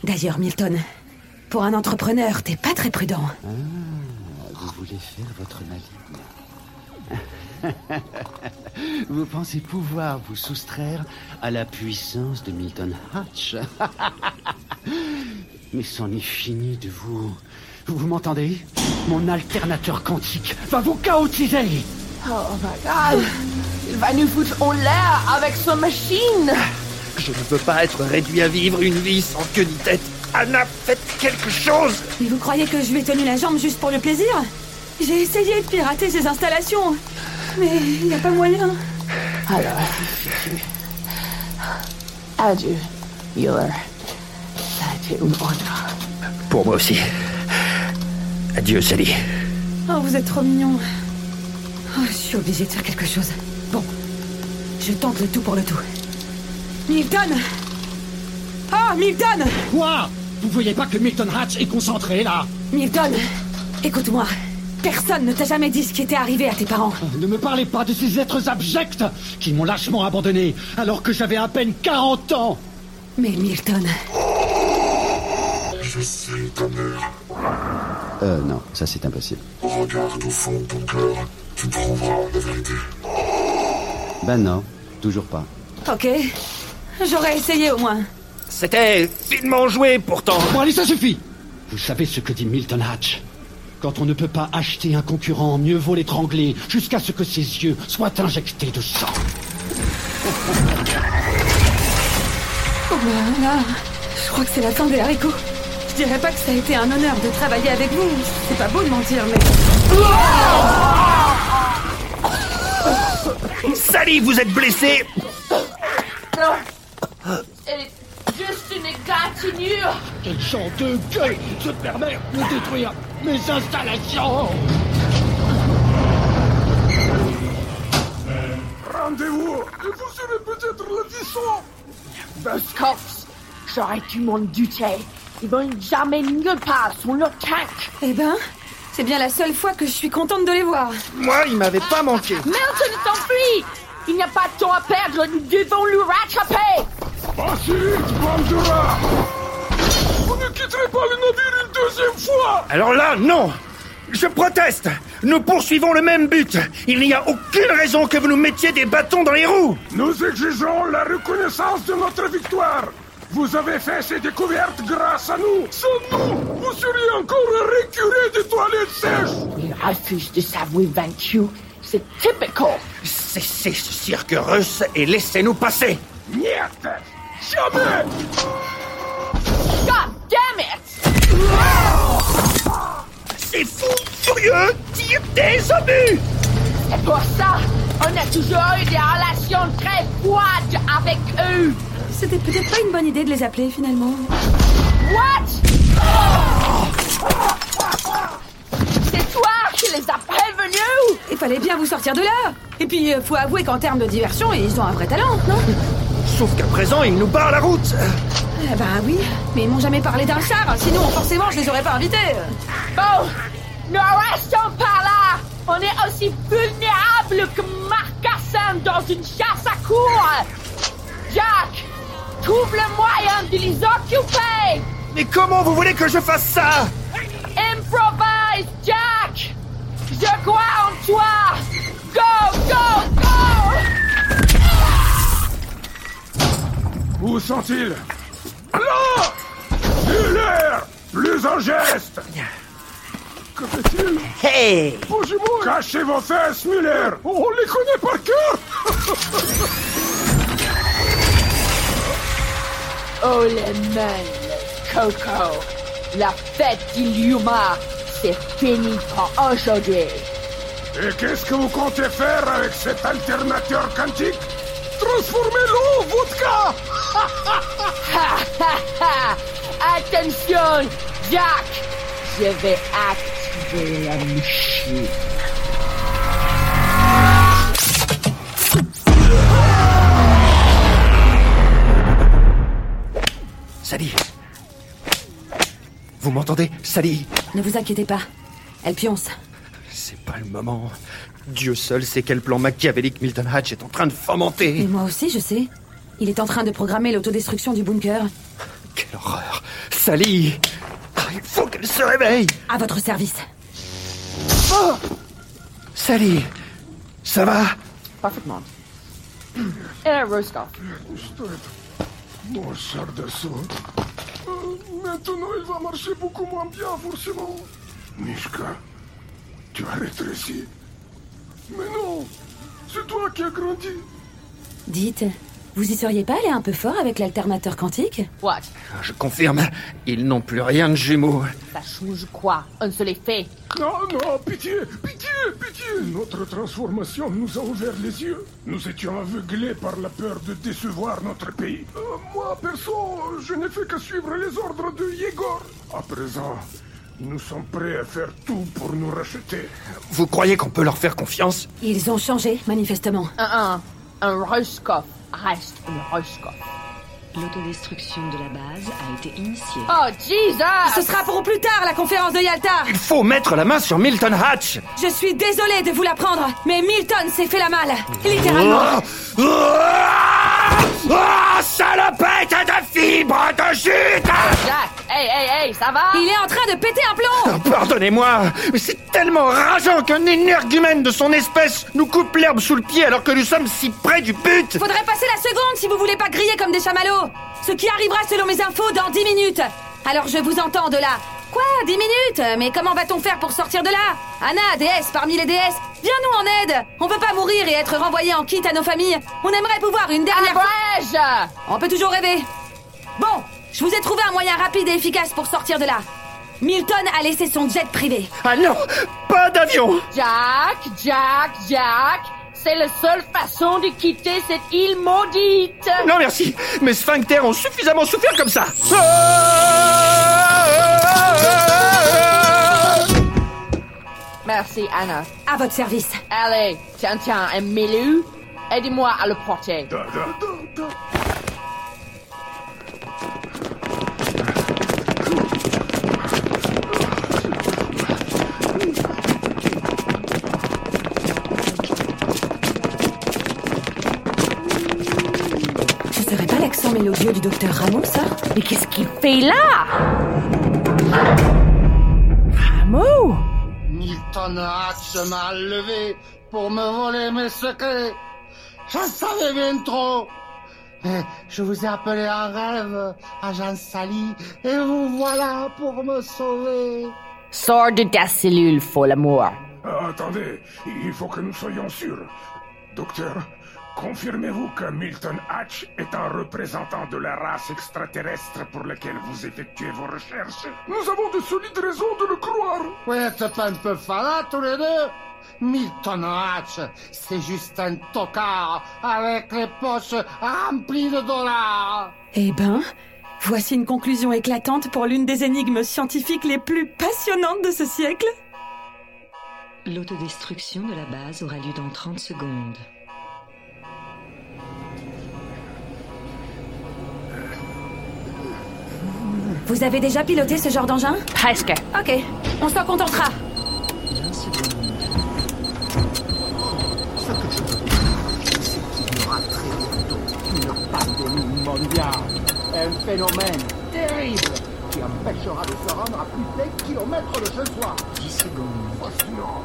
D'ailleurs, Milton, pour un entrepreneur, t'es pas très prudent. Ah, vous voulez faire votre maligne. vous pensez pouvoir vous soustraire à la puissance de Milton Hatch. Mais c'en est fini de vous. Vous m'entendez? Mon alternateur quantique va vous chaotiser. Oh my god Il va nous foutre en l'air avec sa machine Je ne veux pas être réduit à vivre une vie sans queue ni tête. Anna, faites quelque chose Mais vous croyez que je lui ai tenu la jambe juste pour le plaisir? J'ai essayé de pirater ses installations. Mais il n'y a pas moyen. Alors. Adieu, Mueller. Honneur. Pour moi aussi. Adieu, Sally. Oh, vous êtes trop mignon. Oh, je suis obligée de faire quelque chose. Bon, je tente le tout pour le tout. Milton Oh, Milton Quoi? Vous voyez pas que Milton Hatch est concentré là? Milton, écoute-moi. Personne ne t'a jamais dit ce qui était arrivé à tes parents. Ne me parlez pas de ces êtres abjects qui m'ont lâchement abandonné alors que j'avais à peine 40 ans. Mais Milton, Je sais ta mère. Euh, non, ça c'est impossible. Regarde au fond de ton cœur. Tu trouveras la vérité. Ben non, toujours pas. ok. J'aurais essayé au moins. C'était finement joué pourtant. Bon, allez, ça suffit Vous savez ce que dit Milton Hatch Quand on ne peut pas acheter un concurrent, mieux vaut l'étrangler jusqu'à ce que ses yeux soient injectés de sang. Oh ben là, je crois que c'est la fin des haricots. Je dirais pas que ça a été un honneur de travailler avec vous. C'est pas beau de mentir, mais... Sally, vous êtes blessée Non Elle est juste une égratignure Quel genre de gueule se permet de détruire mes installations Rendez-vous et vous serez peut-être le disson. Buzzcocks J'aurais dû m'en douter. Ils vont jamais nulle part sur notre tank Eh ben, c'est bien la seule fois que je suis contente de les voir. Moi, il m'avait pas manqué. Milton t'enfuit Il n'y a pas de temps à perdre, nous devons le rattraper. Vas-y, Bandura. Vous ne quitterez pas le navire une deuxième fois. Alors là, non. Je proteste. Nous poursuivons le même but. Il n'y a aucune raison que vous nous mettiez des bâtons dans les roues. Nous exigeons la reconnaissance de notre victoire Vous avez fait ces découvertes grâce à nous. Sans nous, vous seriez encore récuré des toilettes sèches. Il refuse de s'avouer vaincu. C'est typical. Cessez ce cirque russe et laissez-nous passer. Niet. Jamais. God damn it. Ces fous furieux tirent des obus. C'est pour ça. On a toujours eu des relations très froides avec eux C'était peut-être pas une bonne idée de les appeler, finalement. What? C'est toi qui les as prévenus? Il fallait bien vous sortir de là. Et puis, euh, faut avouer qu'en termes de diversion, ils ont un vrai talent, non? Sauf qu'à présent, ils nous barrent la route. Eh ben oui, mais ils m'ont jamais parlé d'un char, sinon forcément je les aurais pas invités. Bon, nous restons par là. On est aussi vulnérables que Marcassin dans une chasse à court Jack, trouve le moyen de les occuper Mais comment vous voulez que je fasse ça? Improvise, Jack. Je crois en toi. Go, go, go. Où sont-ils? Là! Muller Plus en geste. Que fait-il? Hey! Bonjour Cachez vos fesses, Muller On les connaît par cœur Oh les mains, Coco. La fête d'Iliuma, c'est fini pour aujourd'hui. Et qu'est-ce que vous comptez faire avec cet alternateur quantique? Transformez-le en vodka Attention, Jack Je vais activer la machine. Sally Vous m'entendez Sally? Ne vous inquiétez pas. Elle pionce. C'est pas le moment. Dieu seul sait quel plan machiavélique Milton Hatch est en train de fomenter. Et moi aussi, je sais. Il est en train de programmer l'autodestruction du bunker. Quelle horreur Sally Ah, Il faut qu'elle se réveille À votre service. Oh Sally Ça va? Parfaitement. Et Roscoff. Mon cher maintenant, il va marcher beaucoup moins bien, forcément. Mishka, tu as rétréci. Mais non C'est toi qui as grandi Dites, vous y seriez pas allé un peu fort avec l'alternateur quantique What Je confirme, ils n'ont plus rien de jumeaux. Ça change quoi Un seul effet. Non, non, pitié, pitié, pitié Notre transformation nous a ouvert les yeux. Nous étions aveuglés par la peur de décevoir notre pays. Euh, moi, perso, je n'ai fait que suivre les ordres de Yegor. À présent, nous sommes prêts à faire tout pour nous racheter. Vous croyez qu'on peut leur faire confiance? Ils ont changé, manifestement. Un, un, un reste un Roscoff. L'autodestruction de la base a été initiée. Oh, Jesus Ce sera pour plus tard, la conférence de Yalta Il faut mettre la main sur Milton Hatch Je suis désolée de vous l'apprendre, mais Milton s'est fait la malle. Littéralement. Oh Oh, salopette de fibres de chute Jack, hey, hey, hey, ça va? Il est en train de péter un plomb. Oh, Pardonnez-moi, mais c'est tellement rageant qu'un énergumène de son espèce nous coupe l'herbe sous le pied alors que nous sommes si près du but. Faudrait passer la seconde si vous voulez pas griller comme des chamallows. Ce qui arrivera selon mes infos dans 10 minutes. Alors je vous entends de là Quoi 10 minutes Mais comment va-t-on faire pour sortir de là Anna, déesse parmi les déesses, viens-nous en aide On peut pas mourir et être renvoyé en kit à nos familles. On aimerait pouvoir une dernière fois... Brèche On peut toujours rêver. Bon, je vous ai trouvé un moyen rapide et efficace pour sortir de là. Milton a laissé son jet privé. Ah non Pas d'avion. Jack, Jack, Jack C'est la seule façon de quitter cette île maudite Non merci Mes sphincters ont suffisamment souffert comme ça Merci, Anna. À votre service. Allez, tiens, tiens, un Milou, aidez-moi à le porter. Mélodieux du docteur Ramos, ça Mais qu'est-ce qu'il fait là? Rameau Milton Hatch m'a levé pour me voler mes secrets. Je savais bien trop. Je vous ai appelé en rêve, agent Sally, et vous voilà pour me sauver. Sors de ta cellule, folle amour. Ah, attendez, il faut que nous soyons sûrs. Docteur, confirmez-vous que Milton Hatch est un représentant de la race extraterrestre pour laquelle vous effectuez vos recherches? Nous avons de solides raisons de le croire. Vous êtes pas un peu fadas tous les deux Milton Hatch, c'est juste un tocard avec les poches remplies de dollars. Eh ben, voici une conclusion éclatante pour l'une des énigmes scientifiques les plus passionnantes de ce siècle. L'autodestruction de la base aura lieu dans 30 secondes. Vous avez déjà piloté ce genre d'engin? Presque. Ok, on s'en contentera. 20 secondes. Ce que je veux dire, c'est qu'il y aura très bientôt une pandémie mondiale. Un phénomène terrible qui empêchera de se rendre à plus kilomètre de chez soi. 10 secondes. Fascinant.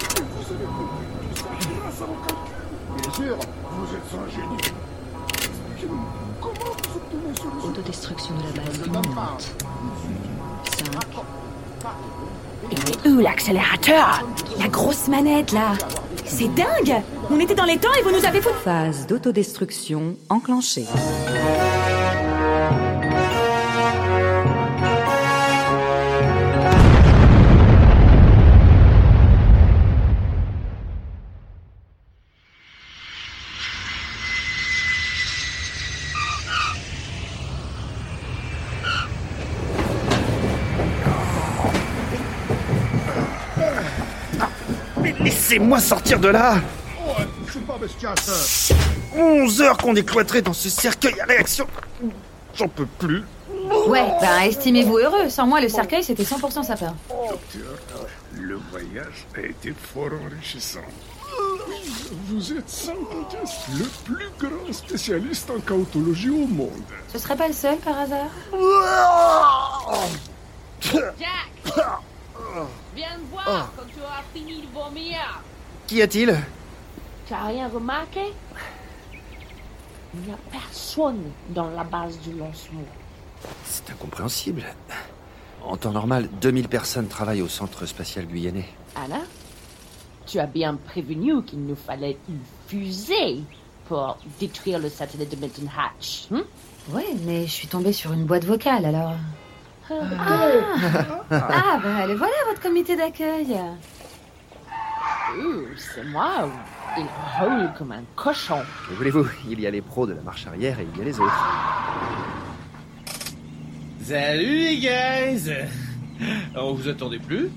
Et vous avez compris tout ça grâce à vos calculs. Bien sûr, Vous êtes un génie. Autodestruction de la base imminente. 5. Et où l'accélérateur La grosse manette là C'est dingue On était dans les temps et vous nous avez foutu... Phase d'autodestruction enclenchée. Laissez-moi sortir de là Ouais, c'est pas bestial, ça. 11 heures qu'on est cloîtré dans ce cercueil à réaction J'en peux plus Ouais, ben estimez-vous heureux. Sans moi, le cercueil, c'était 100% sapin. Docteur, le voyage a été fort enrichissant. Vous êtes sans doute le plus grand spécialiste en chaotologie au monde. Ce serait pas le seul par hasard? Jack Viens me voir quand tu auras fini de vomir. Qu'y a-t-il Tu as rien remarqué? Il n'y a personne dans la base du lancement. C'est incompréhensible. En temps normal, 2000 personnes travaillent au centre spatial guyanais. Anna, tu as bien prévenu qu'il nous fallait une fusée pour détruire le satellite de Milton Hatch. hein Ouais, mais je suis tombée sur une boîte vocale alors. Ah. Ah, bah le voilà votre comité d'accueil. Ouh, c'est moi. Il roule comme un cochon. Que voulez-vous Il y a les pros de la marche arrière et il y a les autres. Salut les guys On vous attendait plus?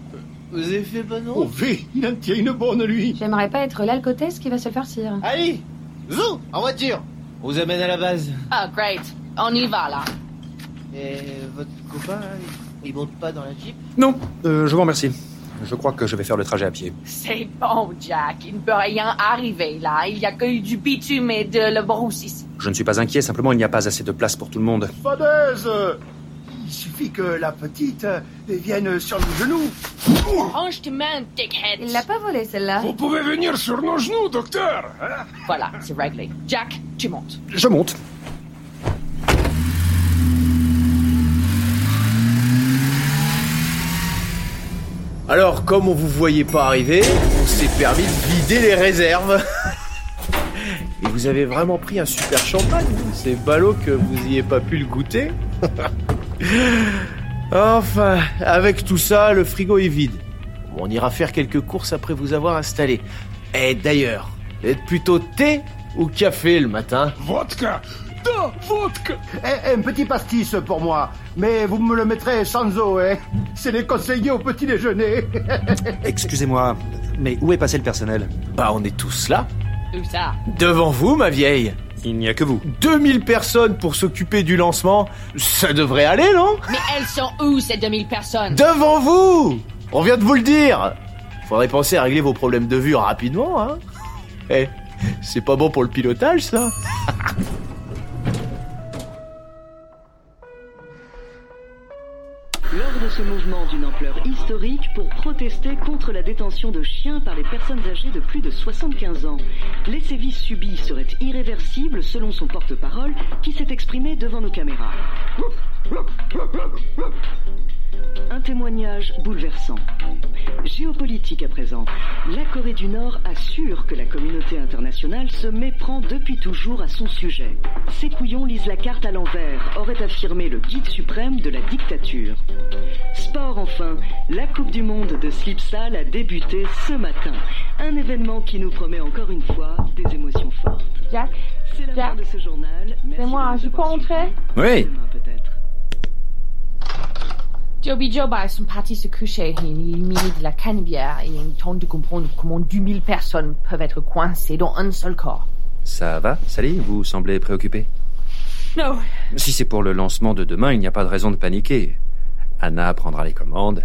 Vous avez fait bon Oh, V, il en tient une bonne, lui. J'aimerais pas être l'alcotesse qui va se farcir. Allez Zou En voiture On vous amène à la base. Ah, great. On y va, là. Et votre copain, il monte pas dans la Jeep Non, euh, je vous remercie. Je crois que je vais faire le trajet à pied. C'est bon, Jack. Il ne peut rien arriver, là. Il y a que du bitume et de la brousse ici. Je ne suis pas inquiet, simplement il n'y a pas assez de place pour tout le monde. Fadaise Il suffit que la petite euh, vienne sur nos genoux. Range tes mains, dickhead. Il l'a pas volé celle-là. Vous pouvez venir sur nos genoux, docteur hein? Voilà, c'est réglé. Jack, tu montes. Je monte. Alors, comme on vous voyait pas arriver, on s'est permis de vider les réserves. Et vous avez vraiment pris un super champagne. C'est ballot que vous ayez pas pu le goûter. enfin, avec tout ça, le frigo est vide. On ira faire quelques courses après vous avoir installé. Et d'ailleurs, êtes plutôt thé ou café le matin? Vodka Vodka Eh, un petit pastis pour moi. Mais vous me le mettrez sans eau, hein. C'est les conseillers au petit déjeuner. Excusez-moi, mais où est passé le personnel? Bah, on est tous là. Où ça? Devant vous, ma vieille. Il n'y a que vous. 2000 personnes pour s'occuper du lancement. Ça devrait aller, non? Mais elles sont où, ces 2000 personnes? Devant vous On vient de vous le dire Faudrait penser à régler vos problèmes de vue rapidement, hein Eh, c'est pas bon pour le pilotage, ça ce mouvement d'une ampleur historique pour protester contre la détention de chiens par les personnes âgées de plus de 75 ans, les sévices subis seraient irréversibles selon son porte-parole qui s'est exprimé devant nos caméras. Un témoignage bouleversant. Géopolitique à présent. La Corée du Nord assure que la communauté internationale se méprend depuis toujours à son sujet. Ces couillons lisent la carte à l'envers, aurait affirmé le guide suprême de la dictature. Sport enfin, la Coupe du Monde de Slipsal a débuté ce matin. Un événement qui nous promet encore une fois des émotions fortes. Jack C'est la fin de ce journal. Merci C'est moi, de je peux entrer Oui. peut-être. Joby Joba sont partis se coucher. Ils éliminent de la canebière et ils tentent de comprendre comment 2000 personnes peuvent être coincées dans un seul corps. Ça va, Sally? Vous semblez préoccupé Non, Si c'est pour le lancement de demain, il n'y a pas de raison de paniquer. Anna prendra les commandes.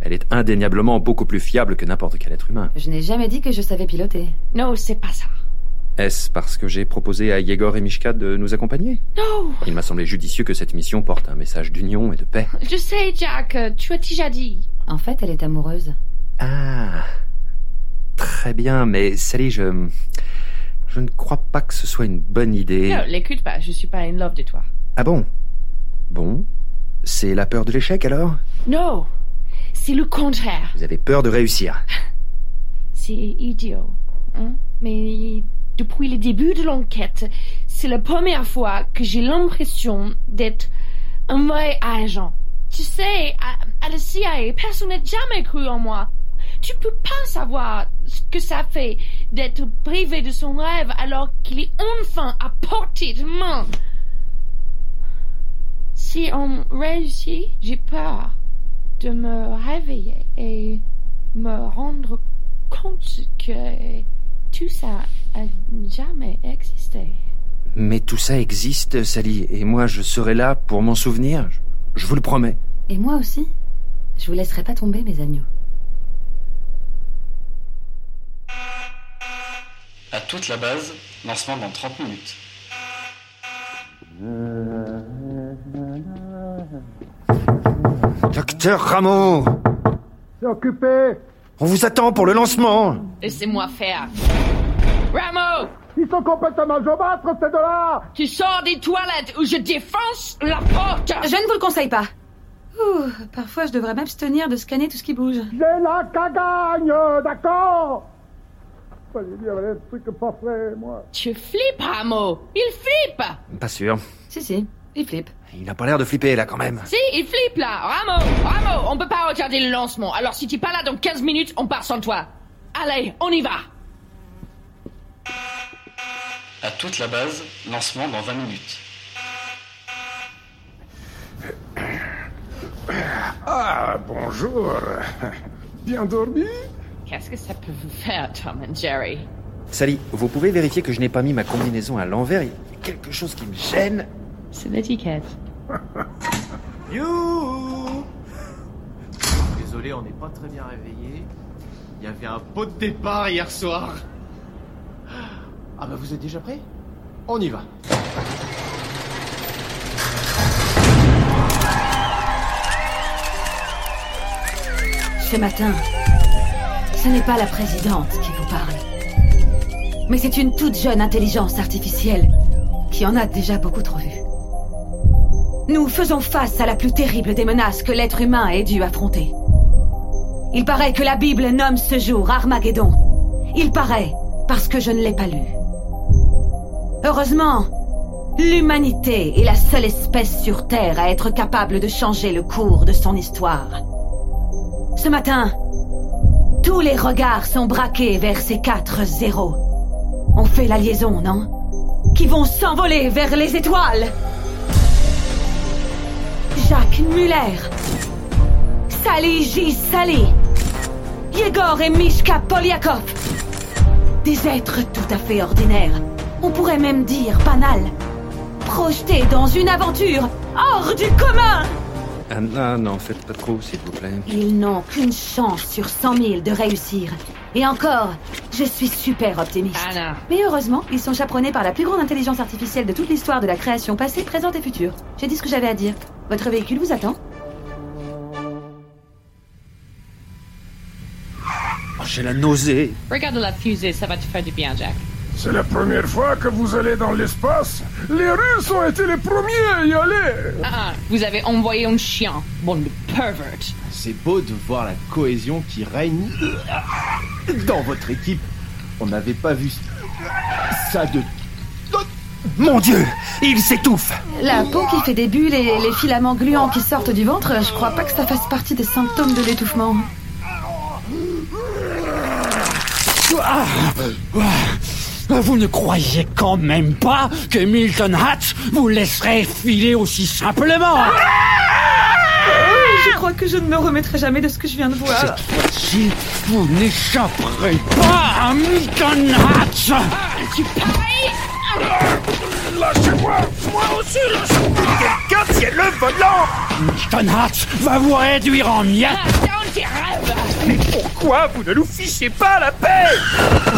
Elle est indéniablement beaucoup plus fiable que n'importe quel être humain. Je n'ai jamais dit que je savais piloter. non, c'est pas ça. Est-ce parce que j'ai proposé à Yegor et Mishka de nous accompagner Non, Il m'a semblé judicieux que cette mission porte un message d'union et de paix. je sais, Jack, tu as déjà dit. En fait, elle est amoureuse. Ah. Très bien, mais Sally, je. Je ne crois pas que ce soit une bonne idée. Non, l'écoute pas, je suis pas in love de toi. Ah bon? Bon. C'est la peur de l'échec alors? Non, c'est le contraire. Vous avez peur de réussir. C'est idiot. hein? Mais depuis le début de l'enquête, c'est la première fois que j'ai l'impression d'être un vrai agent. Tu sais, à, à la CIA, personne n'a jamais cru en moi. Tu peux pas savoir ce que ça fait d'être privé de son rêve alors qu'il est enfin à portée de main. Si on réussit, j'ai peur de me réveiller et me rendre compte que tout ça a jamais existé. Mais tout ça existe, Sally, et moi je serai là pour m'en souvenir. Je, je vous le promets. Et moi aussi. Je vous laisserai pas tomber, mes agneaux. À toute la base, lancement dans 30 minutes. Docteur Rameau C'est occupé? On vous attend pour le lancement Laissez-moi faire. Rameau Ils sont complètement jaumâtres, ces deux-là Tu sors des toilettes ou je défonce la porte Je ne vous le conseille pas. Ouh, parfois, je devrais m'abstenir de scanner tout ce qui bouge. J'ai la cagagne, d'accord? Pas frais, moi. Tu flippes, Rameau Il flippe Pas sûr. Si, si, il flippe. Il n'a pas l'air de flipper là quand même. Si, il flippe là Rameau Rameau On peut pas retarder le lancement, alors si tu pas là dans 15 minutes, on part sans toi. Allez, on y va À toute la base, lancement dans 20 minutes. Ah, bonjour. Bien dormi? Qu'est-ce que ça peut vous faire, Tom and Jerry? Sally, vous pouvez vérifier que je n'ai pas mis ma combinaison à l'envers Il y a quelque chose qui me gêne. C'est l'étiquette. You Désolé, on n'est pas très bien réveillé. Il y avait un pot de départ hier soir. Ah bah vous êtes déjà prêts? On y va. Ce matin, ce n'est pas la présidente qui vous parle. Mais c'est une toute jeune intelligence artificielle qui en a déjà beaucoup trop vu. Nous faisons face à la plus terrible des menaces que l'être humain ait dû affronter. Il paraît que la Bible nomme ce jour Armageddon. Il paraît parce que je ne l'ai pas lu. Heureusement, l'humanité est la seule espèce sur Terre à être capable de changer le cours de son histoire. Ce matin, tous les regards sont braqués vers ces quatre zéros. On fait la liaison, non? Qui vont s'envoler vers les étoiles. Jacques Muller. Sally J. Sally. Yegor et Mishka Polyakov. Des êtres tout à fait ordinaires. On pourrait même dire banals. Projetés dans une aventure hors du commun. Ah non, non, faites pas trop, s'il vous plaît. Ils n'ont qu'une chance sur 100 000 de réussir. Et encore, je suis super optimiste. Anna. Mais heureusement, ils sont chaperonnés par la plus grande intelligence artificielle de toute l'histoire de la création passée, présente et future. J'ai dit ce que j'avais à dire. Votre véhicule vous attend Oh, J'ai la nausée. Regarde la fusée, ça va te faire du bien, Jack. C'est la première fois que vous allez dans l'espace Les Russes ont été les premiers à y aller Ah, ah, vous avez envoyé un chien, bon de pervert. C'est beau de voir la cohésion qui règne dans votre équipe. On n'avait pas vu ça de... Mon Dieu Il s'étouffe La peau qui fait des bulles et les filaments gluants qui sortent du ventre, je crois pas que ça fasse partie des symptômes de l'étouffement. Ah, ah, Vous ne croyez quand même pas que Milton Hatch vous laisserait filer aussi simplement. Ah, Je crois que je ne me remettrai jamais de ce que je viens de voir. Cette fois-ci, vous n'échapperez pas à Milton Hatch Tu payes Lâchez-moi Moi aussi, lâchez-moi. Quelqu'un tient le volant. Milton Hatch va vous réduire en miettes. Dans tes rêves. Mais pourquoi vous ne nous fichez pas la paix?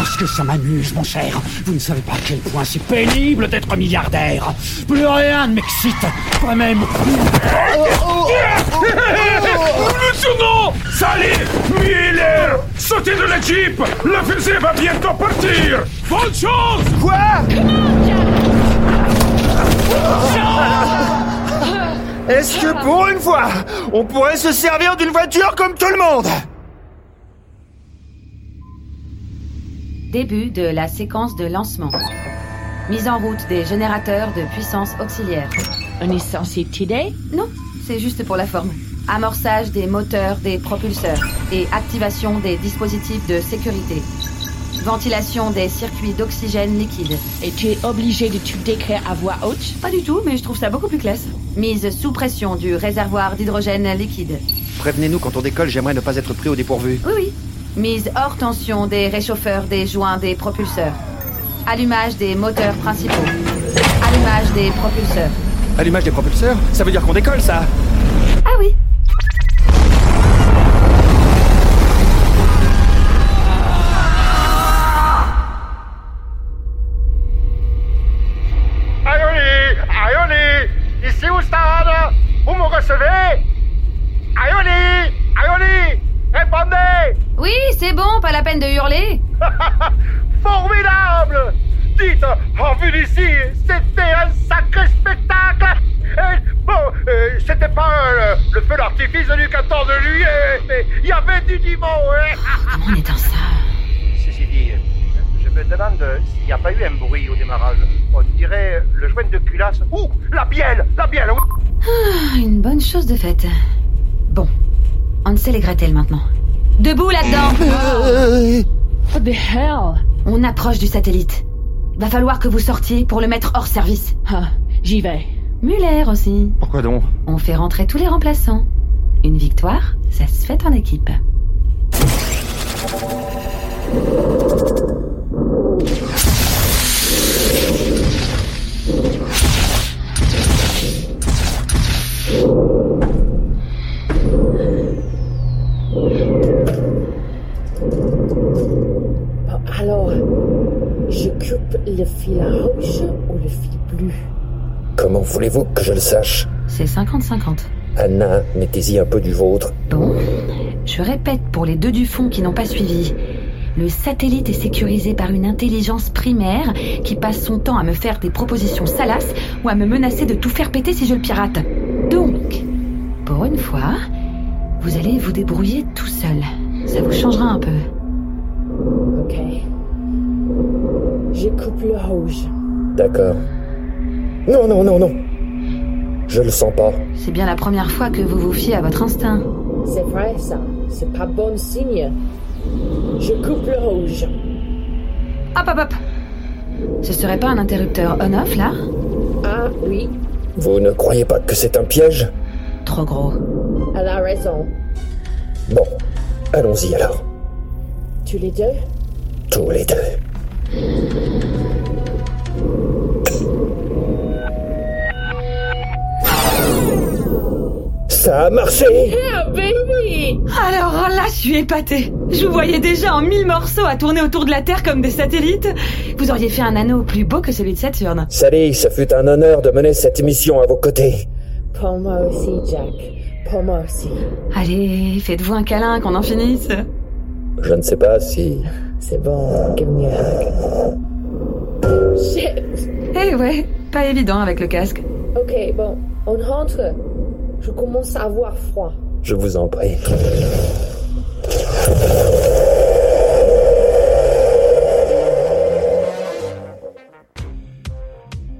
Parce que ça m'amuse, mon cher. Vous ne savez pas à quel point c'est pénible d'être milliardaire. Plus rien ne m'excite. Pas même... Lieutenant Salut Miller Sautez de la Jeep La fusée va bientôt partir. Bonne chance. Quoi? Est-ce que pour une fois, on pourrait se servir d'une voiture comme tout le monde? Début de la séquence de lancement. Mise en route des générateurs de puissance auxiliaire. On est censé t'aider Non, c'est juste pour la forme. Amorçage des moteurs des propulseurs et activation des dispositifs de sécurité. Ventilation des circuits d'oxygène liquide. Et tu es obligé de tout décrire à voix haute? Pas du tout, mais je trouve ça beaucoup plus classe. Mise sous pression du réservoir d'hydrogène liquide. Prévenez-nous quand on décolle, j'aimerais ne pas être pris au dépourvu. Oui, oui. Mise hors tension des réchauffeurs des joints des propulseurs. Allumage des moteurs principaux. Allumage des propulseurs. Allumage des propulseurs Ça veut dire qu'on décolle, ça Ah oui. C'est bon, pas la peine de hurler. Formidable Dites, en vue d'ici, c'était un sacré spectacle Et, Bon, euh, c'était pas euh, le, feu d'artifice du 14 juillet, mais il y avait du niveau, hein Comment on éteint ça? Ceci dit, je me demande s'il n'y a pas eu un bruit au démarrage. On dirait le joint de culasse. Ouh, la bielle La bielle, oui Ah, une bonne chose de faite. Bon, on sait les Gretel maintenant. Debout là-dedans What the hell? On approche du satellite. Va falloir que vous sortiez pour le mettre hors service. Ah, j'y vais. Muller aussi. Pourquoi donc? On fait rentrer tous les remplaçants. Une victoire, ça se fait en équipe. Coupe le fil rouge ou le fil bleu? Comment voulez-vous que je le sache? C'est 50-50. Anna, mettez-y un peu du vôtre. Bon, je répète pour les deux du fond qui n'ont pas suivi. Le satellite est sécurisé par une intelligence primaire qui passe son temps à me faire des propositions salaces ou à me menacer de tout faire péter si je le pirate. Donc, pour une fois, vous allez vous débrouiller tout seul. Ça vous changera un peu. Ok. Je coupe le rouge. D'accord. Non, non, non, non. Je le sens pas. C'est bien la première fois que vous vous fiez à votre instinct. C'est vrai ça. C'est pas bon signe. Je coupe le rouge. Hop, hop, hop Ce serait pas un interrupteur on-off là? Ah oui, Vous ne croyez pas que c'est un piège? Trop gros. elle a raison. Bon, allons-y alors. Tous les deux? Tous les deux. Ça a marché Ah, baby Alors là, je suis épatée. Je vous voyais déjà en mille morceaux à tourner autour de la Terre comme des satellites. Vous auriez fait un anneau plus beau que celui de Saturne. Sally, ce fut un honneur de mener cette mission à vos côtés. Pour moi aussi, Jack. Pour moi aussi. Allez, faites-vous un câlin qu'on en finisse. Je ne sais pas si... C'est bon, give me a hug. Shit Eh ouais, pas évident avec le casque. Ok, bon, on rentre. Je commence à avoir froid. Je vous en prie.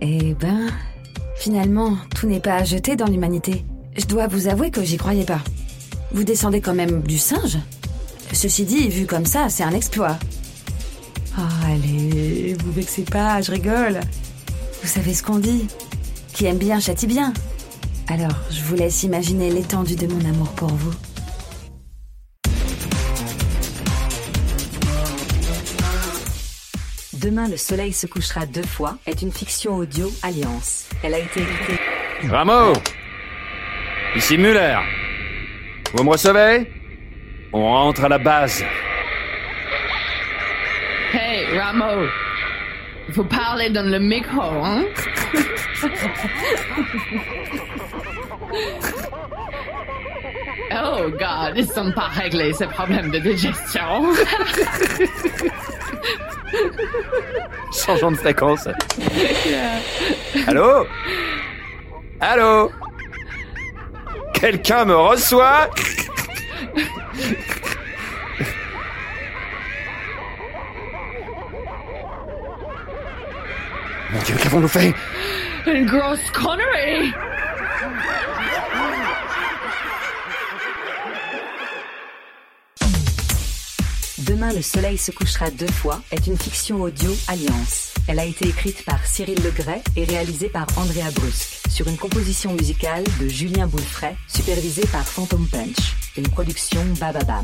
Eh ben, finalement, tout n'est pas à jeter dans l'humanité. Je dois vous avouer que j'y croyais pas. Vous descendez quand même du singe? Ceci dit, vu comme ça, c'est un exploit. Oh, allez, vous vexez pas, je rigole. Vous savez ce qu'on dit? Qui aime bien châtie bien. Alors, je vous laisse imaginer l'étendue de mon amour pour vous. Demain, le soleil se couchera deux fois est une fiction audio Alliance. Elle a été écrite. Rameau Ici Muller. Vous me recevez? On rentre à la base. Hey, Ramo. Vous parlez dans le micro, hein? Oh God, ils sont pas réglés ces problèmes de digestion. Changeons de fréquence. Allô? Allô? Quelqu'un me reçoit? Mon Dieu, qu'avons-nous fait Une grosse connerie. Demain le soleil se couchera deux fois est une fiction audio Alliance. Elle a été écrite par Cyril Legret et réalisée par Andrea Brusque sur une composition musicale de Julien Boulfray, supervisée par Phantom Punch, une production Bababam.